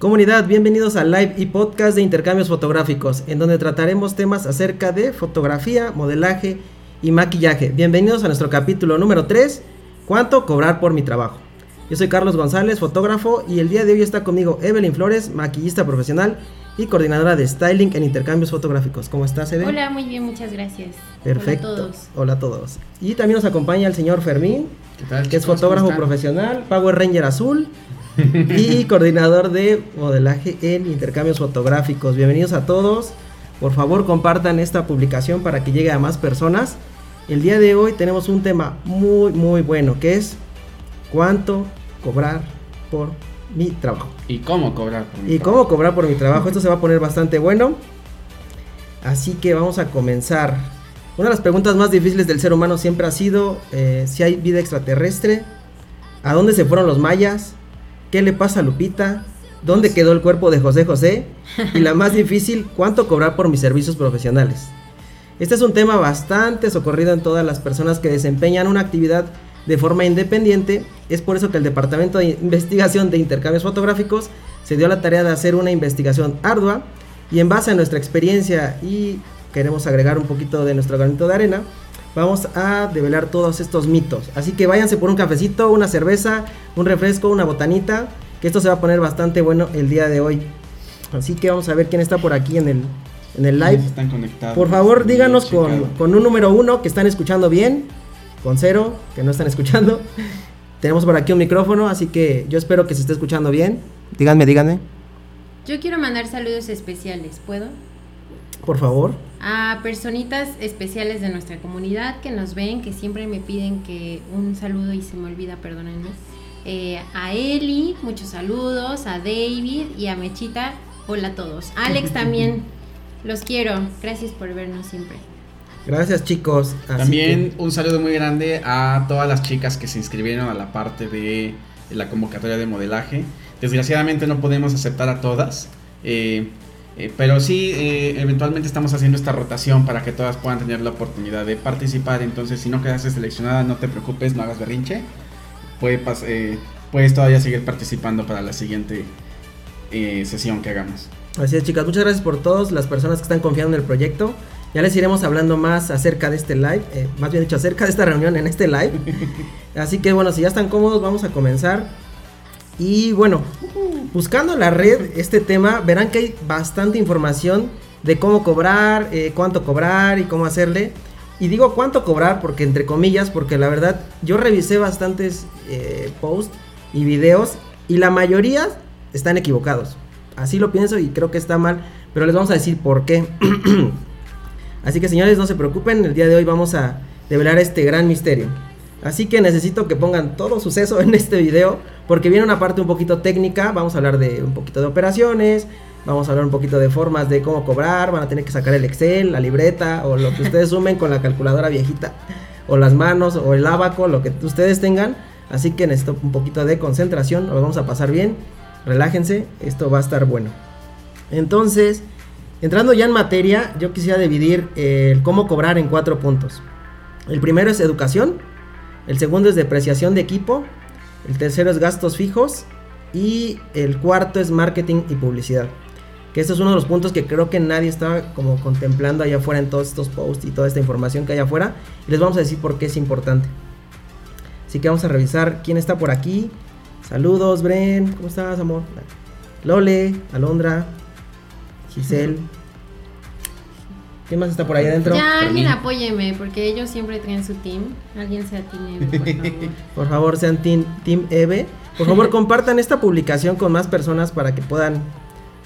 Comunidad, bienvenidos al live y podcast de intercambios fotográficos, en donde trataremos temas acerca de fotografía, modelaje y maquillaje. Bienvenidos a nuestro capítulo número 3, ¿cuánto cobrar por mi trabajo? Yo soy Carlos González, fotógrafo, y el día de hoy está conmigo Evelyn Flores, maquillista profesional y coordinadora de styling en intercambios fotográficos. ¿Cómo estás, Evelyn? Hola, muy bien, muchas gracias. Perfecto. Hola a todos. Hola a todos. Y también nos acompaña el señor Fermín, ¿Qué tal, que es chicos? fotógrafo ¿Cómo están? profesional, Power Ranger azul y coordinador de modelaje en intercambios fotográficos. Bienvenidos a todos. Por favor, compartan esta publicación para que llegue a más personas. El día de hoy tenemos un tema muy muy bueno, que es cuánto cobrar por mi trabajo. ¿Y cómo cobrar? por mi ¿Y trabajo? cómo cobrar por mi trabajo? Esto se va a poner bastante bueno. Así que vamos a comenzar. Una de las preguntas más difíciles del ser humano siempre ha sido eh, si hay vida extraterrestre, a dónde se fueron los mayas, qué le pasa a Lupita, dónde quedó el cuerpo de José José y la más difícil, cuánto cobrar por mis servicios profesionales. Este es un tema bastante socorrido en todas las personas que desempeñan una actividad de forma independiente. Es por eso que el Departamento de Investigación de Intercambios Fotográficos se dio la tarea de hacer una investigación ardua y en base a nuestra experiencia y queremos agregar un poquito de nuestro granito de arena, vamos a develar todos estos mitos. Así que váyanse por un cafecito, una cerveza, un refresco, una botanita, que esto se va a poner bastante bueno el día de hoy. Así que vamos a ver quién está por aquí en el, en el live. ¿Quiénes Están conectados. Por favor, díganos con, con un número uno que están escuchando bien, con cero que no están escuchando. Tenemos por aquí un micrófono, así que yo espero que se esté escuchando bien. Díganme, díganme, Yo quiero mandar saludos especiales, ¿puedo? por favor. A personitas especiales de nuestra comunidad que nos ven, que siempre me piden que un saludo y se me olvida, perdónenme. Eh, a Eli, muchos saludos, a David y a Mechita, hola a todos. Alex también, los quiero, gracias por vernos siempre. Gracias, chicos. Así También un saludo muy grande a todas las chicas que se inscribieron a la parte de la convocatoria de modelaje. Desgraciadamente no podemos aceptar a todas. eh, eh, pero sí, eh, eventualmente estamos haciendo esta rotación para que todas puedan tener la oportunidad de participar. Entonces, si no quedaste seleccionada, no te preocupes, no hagas berrinche. Puede pas- eh, puedes todavía seguir participando para la siguiente sesión que hagamos. así es, chicas. Muchas gracias por todas las personas que están confiando en el proyecto. Ya les iremos hablando más acerca de este live, más bien dicho, acerca de esta reunión en este live. Así que bueno, si ya están cómodos, vamos a comenzar. Y bueno, buscando la red este tema, verán que hay bastante información de cómo cobrar, eh, cuánto cobrar y cómo hacerle. Y digo cuánto cobrar porque entre comillas, porque la verdad yo revisé bastantes eh, posts y videos y la mayoría están equivocados. Así lo pienso y creo que está mal, pero les vamos a decir por qué. Así que señores, no se preocupen, el día de hoy vamos a develar este gran misterio. Así que necesito que pongan todo suceso en este video, porque viene una parte un poquito técnica, vamos a hablar de un poquito de operaciones, vamos a hablar un poquito de formas de cómo cobrar, van a tener que sacar el Excel, la libreta o lo que ustedes sumen con la calculadora viejita, o las manos, o el abaco, lo que ustedes tengan. Así que necesito un poquito de concentración, lo vamos a pasar bien, relájense, esto va a estar bueno. Entonces, entrando ya en materia, yo quisiera dividir el cómo cobrar en cuatro puntos. El primero es educación, el segundo es depreciación de equipo, el tercero es gastos fijos y el cuarto es marketing y publicidad. Que este es uno de los puntos que creo que nadie está como contemplando allá afuera en todos estos posts y toda esta información que hay afuera. Y les vamos a decir por qué es importante. Así que vamos a revisar quién está por aquí. Saludos, Bren. ¿Cómo estás, amor? Lole, Alondra, Giselle. ¿Quién más está por ahí adentro? Ya, alguien apóyeme, porque ellos siempre traen su team. Alguien sea team, por favor. Por favor, sean Team, team Eve. Por favor, compartan esta publicación con más personas para que puedan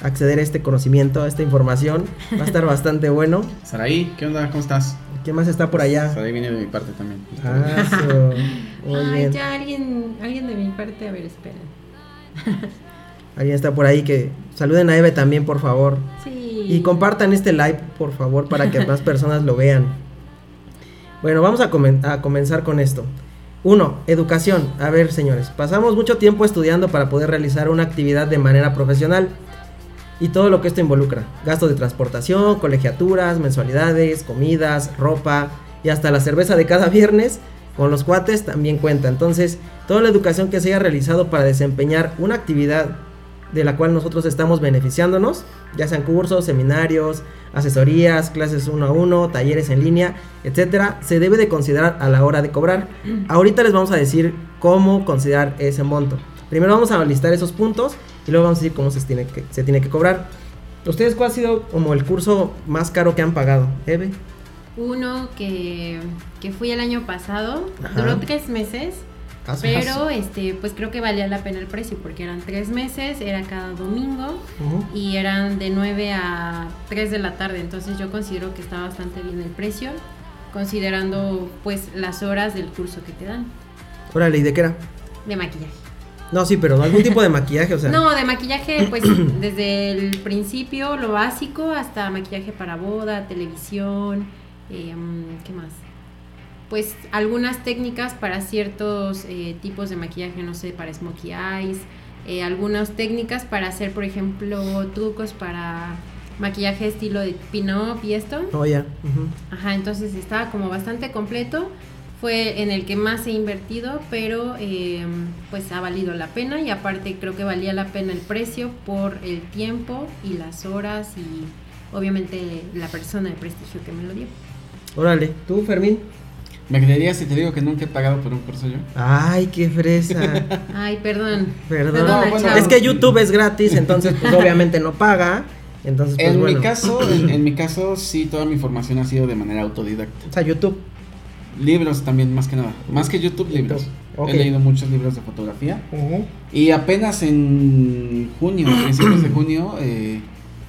acceder a este conocimiento, a esta información. Va a estar bastante bueno. Saraí, ¿qué onda? ¿Cómo estás? ¿Quién más está por allá? Saraí viene de mi parte también. Ah, so- Muy Ay, bien. ya alguien, alguien de mi parte, a ver, espera. Alguien está por ahí que saluden a Eve también, por favor. Sí. Y compartan este live, por favor, para que más personas lo vean. Bueno, vamos a, comen- a comenzar con esto. Uno, educación. A ver, señores, pasamos mucho tiempo estudiando para poder realizar una actividad de manera profesional. Y todo lo que esto involucra. Gastos de transportación, colegiaturas, mensualidades, comidas, ropa y hasta la cerveza de cada viernes con los cuates también cuenta. Entonces, toda la educación que se haya realizado para desempeñar una actividad de la cual nosotros estamos beneficiándonos, ya sean cursos, seminarios, asesorías, clases uno a uno, talleres en línea, etcétera, se debe de considerar a la hora de cobrar. Ahorita les vamos a decir cómo considerar ese monto. Primero vamos a listar esos puntos y luego vamos a decir cómo se tiene que, se tiene que cobrar. ¿Ustedes cuál ha sido como el curso más caro que han pagado? Eve. Uno que, que fui el año pasado, Ajá. duró tres meses, Caso, pero caso. este, pues creo que valía la pena el precio porque eran tres meses, era cada domingo y eran de 9 a 3 de la tarde, entonces yo considero que está bastante bien el precio, considerando pues las horas del curso que te dan Órale, ¿y de qué era? de maquillaje. No, sí, pero algún tipo de maquillaje, o sea. No, de maquillaje, pues desde el principio, lo básico, hasta maquillaje para boda, televisión, eh, ¿qué más? Pues algunas técnicas para ciertos eh, tipos de maquillaje, no sé, para smokey eyes, eh, algunas técnicas para hacer, por ejemplo, trucos para maquillaje estilo de pin-up y esto. No, ya. ujú. Ajá, entonces estaba como bastante completo. Fue en el que más he invertido, pero eh, pues ha valido la pena y aparte creo que valía la pena el precio por el tiempo y las horas y obviamente la persona de prestigio que me lo dio. Órale, ¿tú, Fermín? ¿Me creerías si te digo que nunca he pagado por un curso yo? Ay, qué fresa. Ay, perdón. Perdón. Bueno, es que YouTube es gratis, entonces pues obviamente no paga. Entonces, pues en bueno. mi caso, en, en mi caso, sí, toda mi formación ha sido de manera autodidacta. O sea, YouTube. Libros también, más que nada. Más que YouTube, libros. He leído muchos libros de fotografía. Y apenas en junio, a principios de junio, eh,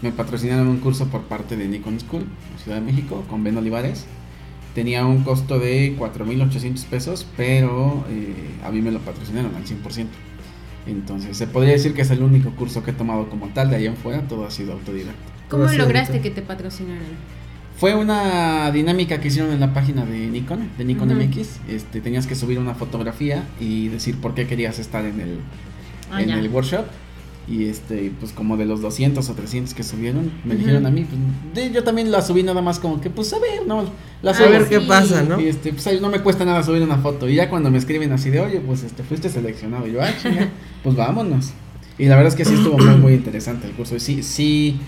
me patrocinaron un curso por parte de Nikon School, Ciudad de México, con Ben Olivares. Tenía un costo de 4.800 pesos, pero eh, a mí me lo patrocinaron al 100%. Entonces, se podría decir que es el único curso que he tomado como tal. De ahí en fuera, todo ha sido autodidacta. ¿Cómo Gracias, lograste que te patrocinaran? Fue una dinámica que hicieron en la página de Nikon, de Nikon. MX. Este, tenías que subir una fotografía y decir por qué querías estar en el, Ah, en ya. el workshop. Y este, pues como de los 200 o 300 que subieron, me dijeron a mí, pues, de- yo también la subí nada más como que, pues a ver, no, la subo. A ver qué sí. pasa, ¿no? Y este, pues ahí no me cuesta nada subir una foto. Y ya cuando me escriben así de, oye, pues este, fuiste seleccionado. Y yo, ah, chinga, pues vámonos. Y la verdad es que sí estuvo muy, muy interesante el curso. Y sí, sí,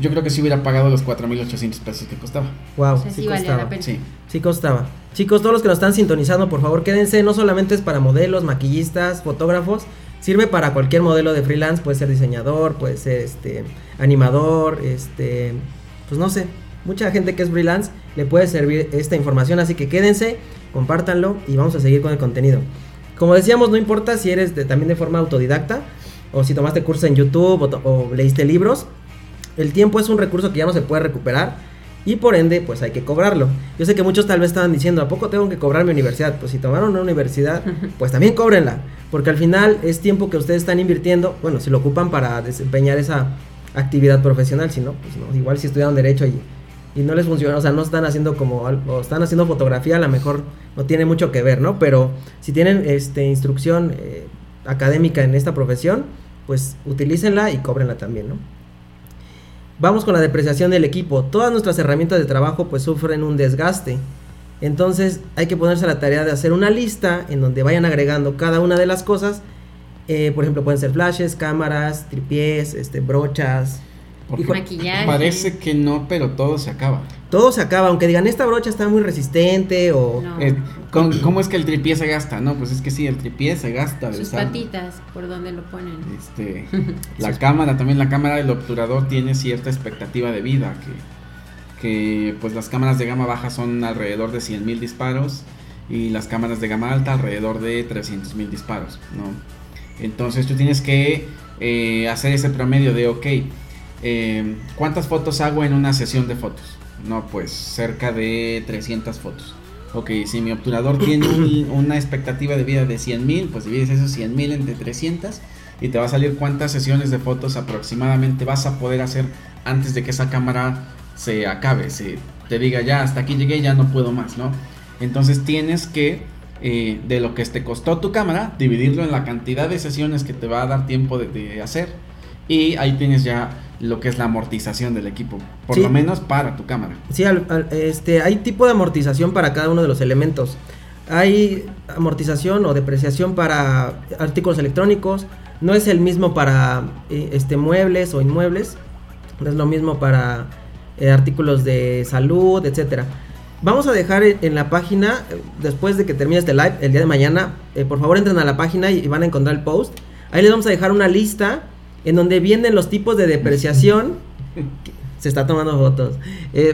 yo creo que sí hubiera pagado los 4.800 pesos que costaba. Wow, O sea, sí sí costaba. la pena. Sí. Sí costaba. Chicos, todos los que nos están sintonizando, por favor, quédense. No solamente es para modelos, maquillistas, fotógrafos. Sirve para cualquier modelo de freelance. Puede ser diseñador, puede ser este animador, este, pues no sé. Mucha gente que es freelance le puede servir esta información. Así que quédense, compártanlo y vamos a seguir con el contenido. Como decíamos, no importa si eres de- también de forma autodidacta o si tomaste curso en YouTube o, o leíste libros. El tiempo es un recurso que ya no se puede recuperar y por ende pues hay que cobrarlo. Yo sé que muchos tal vez estaban diciendo, ¿a poco tengo que cobrar mi universidad? Pues si tomaron una universidad, pues también cóbrenla, porque al final es tiempo que ustedes están invirtiendo, bueno, si lo ocupan para desempeñar esa actividad profesional, si no, pues no, igual si estudiaron derecho y, y no les funciona, o sea, no están haciendo como están haciendo fotografía, a lo mejor no tiene mucho que ver, ¿no? Pero si tienen este instrucción eh, académica en esta profesión, pues utilícenla y cóbrenla también, ¿no? Vamos con la depreciación del equipo. Todas nuestras herramientas de trabajo pues sufren un desgaste. Entonces hay que ponerse a la tarea de hacer una lista en donde vayan agregando cada una de las cosas. Eh, por ejemplo, pueden ser flashes, cámaras, tripiés, este, brochas. Porque Maquillaje. Parece que no, pero todo se acaba. Todo se acaba, aunque digan esta brocha está muy resistente o... No. Eh, ¿cómo, cómo es que el tripié se gasta? No, pues es que sí, el tripié se gasta. de Sus patitas, por donde lo ponen. Este, la cámara, también la cámara del obturador tiene cierta expectativa de vida, que, que pues las cámaras de gama baja son alrededor de 100.000 disparos y las cámaras de gama alta alrededor de 300.000 disparos, ¿no? Entonces tú tienes que eh, hacer ese promedio de, ok, eh, ¿cuántas fotos hago en una sesión de fotos? No, pues cerca de 300 fotos. Ok, si mi obturador tiene un- una expectativa de vida de 100.000, pues divides esos 100.000 entre 300 y te va a salir cuántas sesiones de fotos aproximadamente vas a poder hacer antes de que esa cámara se acabe, se te diga ya hasta aquí llegué, ya no puedo más, ¿no? Entonces tienes que eh, de lo que te costó tu cámara, dividirlo en la cantidad de sesiones que te va a dar tiempo de, de hacer y ahí tienes ya lo que es la amortización del equipo, por Sí. lo menos para tu cámara. Sí, al- al- este, hay tipo de amortización para cada uno de los elementos. hay amortización o depreciación para artículos electrónicos, no es el mismo para eh, este muebles o inmuebles, no es lo mismo para eh, artículos de salud, etcétera. Vamos a dejar en la página, eh, después de que termine este live, el día de mañana, por favor entren a la página y, van a encontrar el post. Ahí les vamos a dejar una lista en donde vienen los tipos de depreciación. Se está tomando fotos.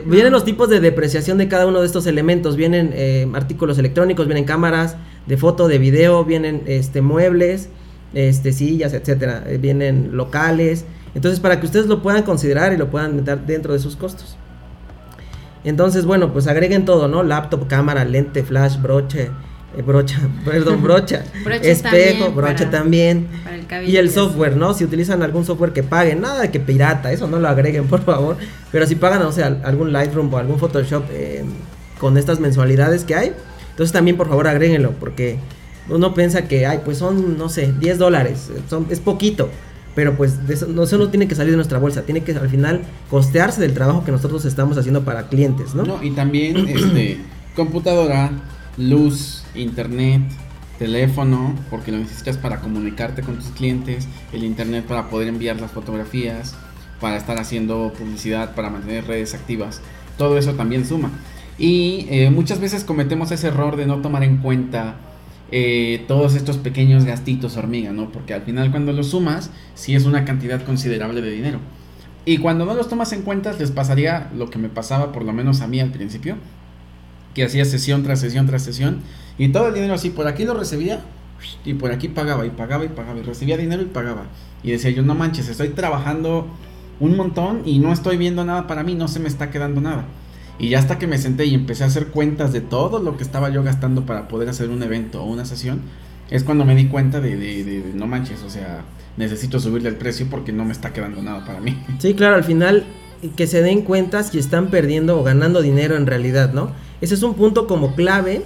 vienen los tipos de depreciación de cada uno de estos elementos. Vienen artículos electrónicos, vienen cámaras de foto, de video, vienen este, muebles, este, sillas, etcétera. Eh, vienen locales. Entonces, para que ustedes lo puedan considerar y lo puedan meter dentro de sus costos. Entonces, bueno, pues agreguen todo, ¿no? Laptop, cámara, lente, flash, broche, eh, brocha, perdón, brocha, espejo, broche también. y el software, ¿no? Si utilizan algún software que paguen, nada de que pirata, eso no lo agreguen, por favor. Pero si pagan, o sea, algún Lightroom o algún Photoshop eh, con estas mensualidades que hay, entonces también, por favor, agréguenlo, porque uno piensa que, ay, pues son, no sé, 10 dólares, son, es poquito. Pero pues eso, no, tiene que salir de nuestra bolsa, tiene que al final costearse del trabajo que nosotros estamos haciendo para clientes, ¿no? no y también este, computadora, luz, internet, teléfono, porque lo necesitas para comunicarte con tus clientes, el internet para poder enviar las fotografías, para estar haciendo publicidad, para mantener redes activas. Todo eso también suma. Y eh, muchas veces cometemos ese error de no tomar en cuenta eh, todos estos pequeños gastitos hormiga, ¿no? Porque al final cuando los sumas, sí es una cantidad considerable de dinero. Y cuando no los tomas en cuenta, les pasaría lo que me pasaba por lo menos a mí al principio, que hacía sesión tras sesión tras sesión, y todo el dinero así, por aquí lo recibía, y por aquí pagaba, y pagaba, y pagaba, y recibía dinero y pagaba. Y decía yo, no manches, estoy trabajando un montón y no estoy viendo nada para mí, no se me está quedando nada. Y ya hasta que me senté y empecé a hacer cuentas de todo lo que estaba yo gastando para poder hacer un evento o una sesión, es cuando me di cuenta de, de, no manches, o sea, necesito subirle el precio porque no me está quedando nada para mí. Sí, claro, al final que se den cuenta si están perdiendo o ganando dinero en realidad, ¿no? Ese es un punto como clave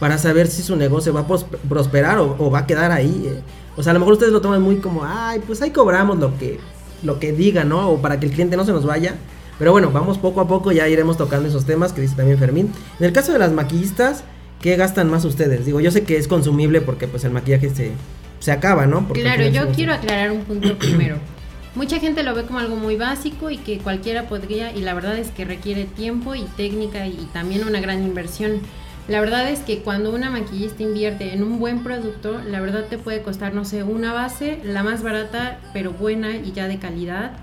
para saber si su negocio va a prosperar o, va a quedar ahí. Eh. O sea, a lo mejor ustedes lo toman muy como, ay, pues ahí cobramos lo que, lo que diga, ¿no? O para que el cliente no se nos vaya. Pero bueno, vamos poco a poco, ya iremos tocando esos temas que dice también Fermín. En el caso de las maquillistas, ¿qué gastan más ustedes? Digo, yo sé que es consumible porque pues el maquillaje se, se acaba, ¿no? claro, yo quiero aclarar un punto primero. Mucha gente lo ve como algo muy básico y que cualquiera podría, y la verdad es que requiere tiempo y técnica y también una gran inversión. La verdad es que cuando una maquillista invierte en un buen producto, la verdad te puede costar, no sé, una base, la más barata, pero buena y ya de calidad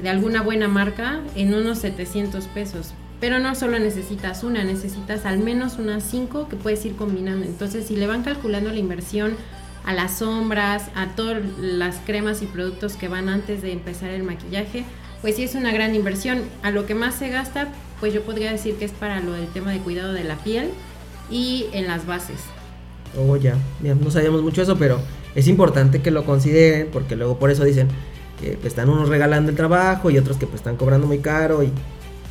de alguna buena marca en unos 700 pesos. Pero no solo necesitas una, necesitas al menos unas 5 que puedes ir combinando. Entonces, si le van calculando la inversión a las sombras, a todas las cremas y productos que van antes de empezar el maquillaje, pues sí es una gran inversión. A lo que más se gasta, pues yo podría decir que es para lo del tema de cuidado de la piel y en las bases. Oh, ya, ya no sabíamos mucho eso, pero es importante que lo consideren porque luego por eso dicen, que pues, están unos regalando el trabajo y otros que pues están cobrando muy caro y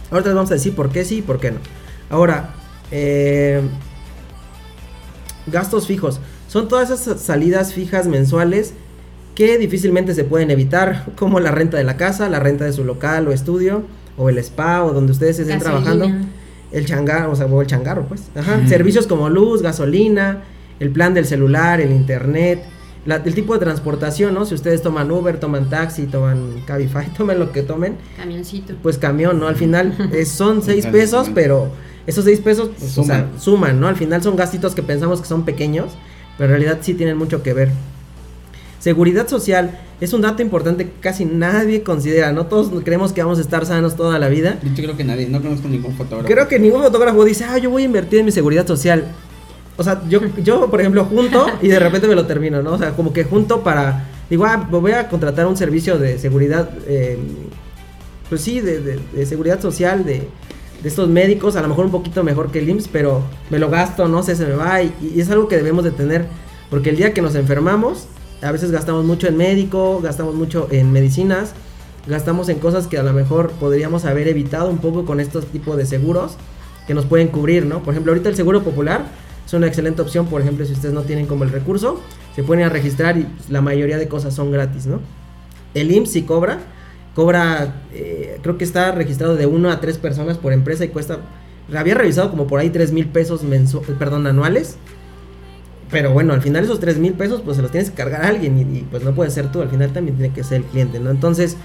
ahorita les vamos a decir por qué sí y por qué no. Ahora, eh, gastos fijos. Son todas esas salidas fijas mensuales que difícilmente se pueden evitar, como la renta de la casa, la renta de su local o estudio, o el spa, o donde ustedes estén trabajando. El changarro, o sea, o el changarro, pues. Ajá. Servicios como luz, gasolina, el plan del celular, el internet, el tipo de transportación, ¿no? Si ustedes toman Uber, toman taxi, toman Cabify, tomen lo que tomen. Camioncito. Pues camión, ¿no? Al final son seis pesos, pero esos seis pesos pues, suman. suman, ¿no? Al final son gastitos que pensamos que son pequeños, pero en realidad sí tienen mucho que ver. Seguridad social es un dato importante que casi nadie considera, ¿no? Todos creemos que vamos a estar sanos toda la vida. Yo creo que nadie, no conozco ningún fotógrafo. Creo que ningún fotógrafo dice, ah, yo voy a invertir en mi seguridad social. O sea, yo, yo, por ejemplo, junto y de repente me lo termino, ¿no? O sea, como que junto para. Digo, ah, voy a contratar un servicio de seguridad. Eh, pues sí, de, seguridad social, de, estos médicos, a lo mejor un poquito mejor que el IMSS, pero me lo gasto, no sé, se me va. Y, y, es algo que debemos de tener. Porque el día que nos enfermamos, a veces gastamos mucho en médico, gastamos mucho en medicinas, gastamos en cosas que a lo mejor podríamos haber evitado un poco con estos tipos de seguros que nos pueden cubrir, ¿no? Por ejemplo, ahorita el seguro popular es una excelente opción, por ejemplo, si ustedes no tienen como el recurso, se pueden a registrar y pues, la mayoría de cosas son gratis, ¿no? El IMSS sí cobra, cobra, eh, creo que está registrado de 1 a 3 personas por empresa y cuesta había revisado como por ahí 3 mil pesos perdón, anuales. Pero bueno, al final esos 3 mil pesos pues se los tienes que cargar a alguien y, y, pues no puede ser tú, al final también tiene que ser el cliente, ¿no? Entonces,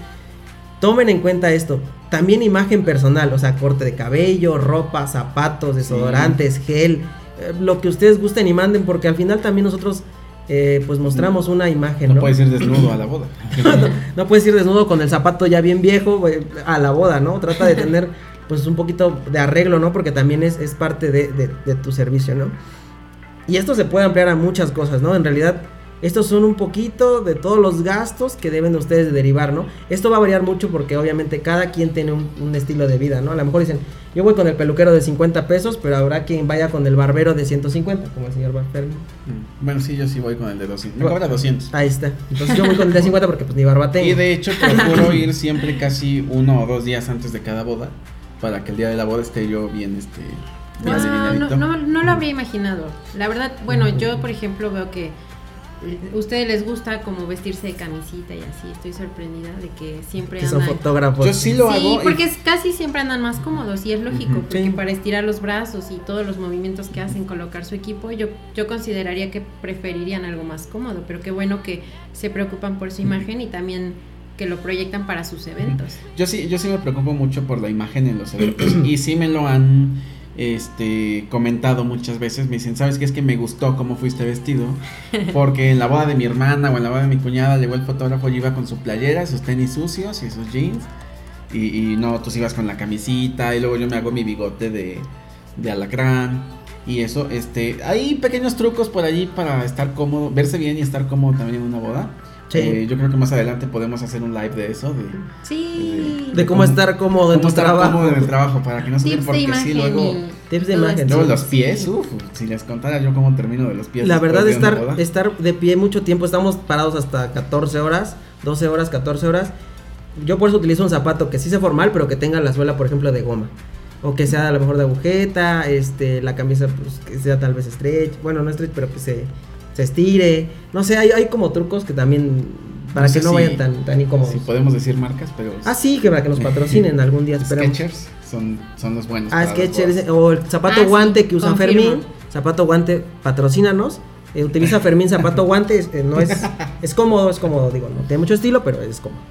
tomen en cuenta esto. También imagen personal, o sea, corte de cabello, ropa, zapatos, desodorantes, gel, eh, lo que ustedes gusten y manden, porque al final también nosotros eh, pues mostramos una imagen. No, No, puedes ir desnudo a la boda. no, no puedes ir desnudo con el zapato ya bien viejo a la boda, ¿no? Trata de tener pues un poquito de arreglo, ¿no? Porque también es, es parte de, de- de tu servicio, ¿no? Y esto se puede ampliar a muchas cosas, ¿no? En realidad, estos son un poquito de todos los gastos que deben de ustedes derivar, ¿no? Esto va a variar mucho porque obviamente cada quien tiene un, un estilo de vida, ¿no? A lo mejor dicen, yo voy con el peluquero de 50 pesos, pero habrá quien vaya con el barbero de 150, como el señor Barfermi. Mm. Bueno, sí, yo sí voy con el de 200. Me cobra 200. Ahí está. Entonces yo voy con el de 50 porque pues ni barba tengo. Y de hecho procuro ir siempre casi uno o dos días antes de cada boda para que el día de la boda esté yo bien este bien Ah, no, no, no lo habría imaginado. La verdad, bueno, yo por ejemplo veo que ustedes les gusta como vestirse de camisita y así. Estoy sorprendida de que siempre que son andan. fotógrafos. Yo sí lo sí, hago. y- porque es- casi siempre andan más cómodos y es lógico, Ujú. porque Sí. para estirar los brazos y todos los movimientos que hacen, colocar su equipo, yo, yo consideraría que preferirían algo más cómodo, pero qué bueno que se preocupan por su imagen y también que lo proyectan para sus eventos. Yo sí, yo sí me preocupo mucho por la imagen en los eventos y sí me lo han este comentado muchas veces. Me dicen, ¿sabes qué? Es que me gustó cómo fuiste vestido. Porque en la boda de mi hermana o en la boda de mi cuñada llegó el fotógrafo y iba con su playera, sus tenis sucios y sus jeans. Y, y no, tú ibas con la camisita y luego yo me hago mi bigote de, de alacrán. Y eso, este, hay pequeños trucos por allí para estar cómodo, verse bien y estar cómodo también en una boda. Sí. Eh, yo creo que más adelante podemos hacer un live de eso, de, Sí. De cómo estar cómodo en cómo tu estar trabajo. cómodo en el trabajo para que no se Tips de porque imagen. sí luego Tips de imagen, luego sí. los pies, uf, si les contara yo cómo termino de los pies. La verdad, de estar, estar de pie mucho tiempo, estamos parados hasta 14 horas, 12 horas, 14 horas. Yo por eso utilizo un zapato que sí sea formal, pero que tenga la suela, por ejemplo, de goma. O que sea a lo mejor de agujeta, este, la camisa pues, que sea tal vez stretch, bueno, no stretch, pero que se, se estire. No sé, hay, hay como trucos que también, para No que no si- vayan tan, tan incómodos. Si podemos decir marcas, pero Ah, sí, que para que nos patrocinen algún día, esperemos. Skechers son, son los buenos. Ah, Skechers, bodas. o el zapato Ah, sí, guante que usa confirmo. Fermín. Zapato guante, patrocínanos. Eh, utiliza Fermín zapato guante, es- eh, no es, es cómodo, es cómodo, digo, no tiene mucho estilo, pero es cómodo.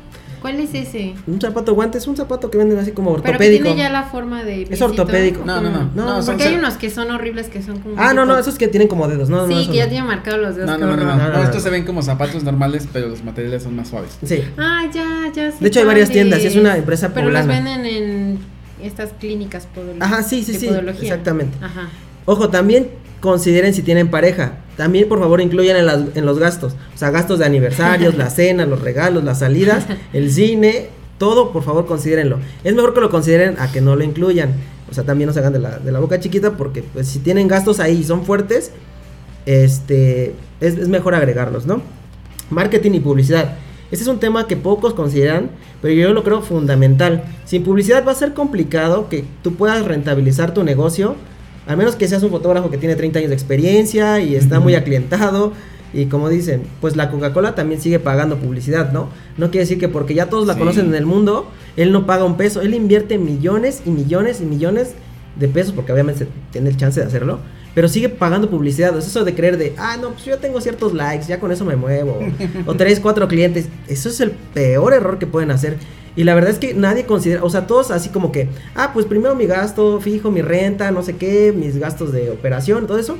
¿Cuál es ese? Un zapato guante es un zapato que venden así como Pero que ortopédico. tiene ya la forma de piecito, ortopédico. No, no, no, no, no, son- Porque hay unos que son horribles que son como Ah, no, no, esos que tienen como dedos, no, no, Sí, esos que ya no. tienen marcados los dedos. No, no, no, no, no, No, no, no, no. estos se ven como zapatos normales, pero los materiales son más suaves. Sí. Ah, ya, ya. sé De hecho, hay varias tiendas y es una empresa Pero los poblana. venden en estas clínicas podológicas. Ajá, sí, sí, sí, podología. exactamente. Ajá. Ojo, también consideren si tienen pareja. También, por favor, incluyan en, las- en los gastos. O sea, gastos de aniversarios, la cena, los regalos, las salidas, el cine, todo, por favor, considérenlo. Es mejor que lo consideren a que no lo incluyan. O sea, también no se hagan de la, de la boca chiquita porque, pues, si tienen gastos ahí y son fuertes, este, es, es mejor agregarlos, ¿no? Marketing y publicidad. Este es un tema que pocos consideran, pero yo lo creo fundamental. Sin publicidad va a ser complicado que tú puedas rentabilizar tu negocio, al menos que seas un fotógrafo que tiene 30 años de experiencia y está muy aclientado. Y como dicen, pues la Coca-Cola también sigue pagando publicidad, ¿no? No quiere decir que porque ya todos la Sí. conocen en el mundo, él no paga un peso, él invierte millones y millones y millones de pesos, porque obviamente tiene el chance de hacerlo, pero sigue pagando publicidad. Es eso de creer de, ah, no, pues yo tengo ciertos likes, ya con eso me muevo. o tres, cuatro clientes. Eso es el peor error que pueden hacer. Y la verdad es que nadie considera, o sea, todos así como que, ah, pues primero mi gasto fijo, mi renta, no sé qué, mis gastos de operación, todo eso.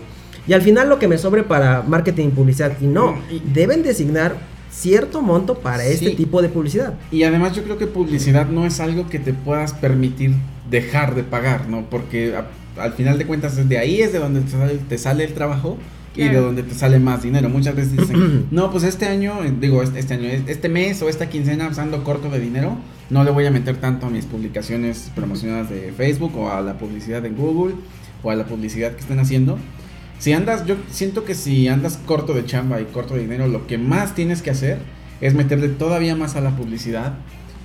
Y al final lo que me sobre para marketing y publicidad. Y no, Y- deben designar cierto monto para este tipo de publicidad. Y además yo creo que publicidad no es algo que te puedas permitir dejar de pagar, ¿no? Porque al final de cuentas desde ahí es de donde te sale, te sale el trabajo y de donde te sale más dinero. Muchas veces dicen, no, pues este año, eh, digo, este, este año, este mes o esta quincena pues, ando corto de dinero, no le voy a meter tanto a mis publicaciones promocionadas de Facebook o a la publicidad en Google o a la publicidad que estén haciendo. Si andas, yo siento que si andas corto de chamba y corto de dinero, lo que más tienes que hacer es meterle todavía más a la publicidad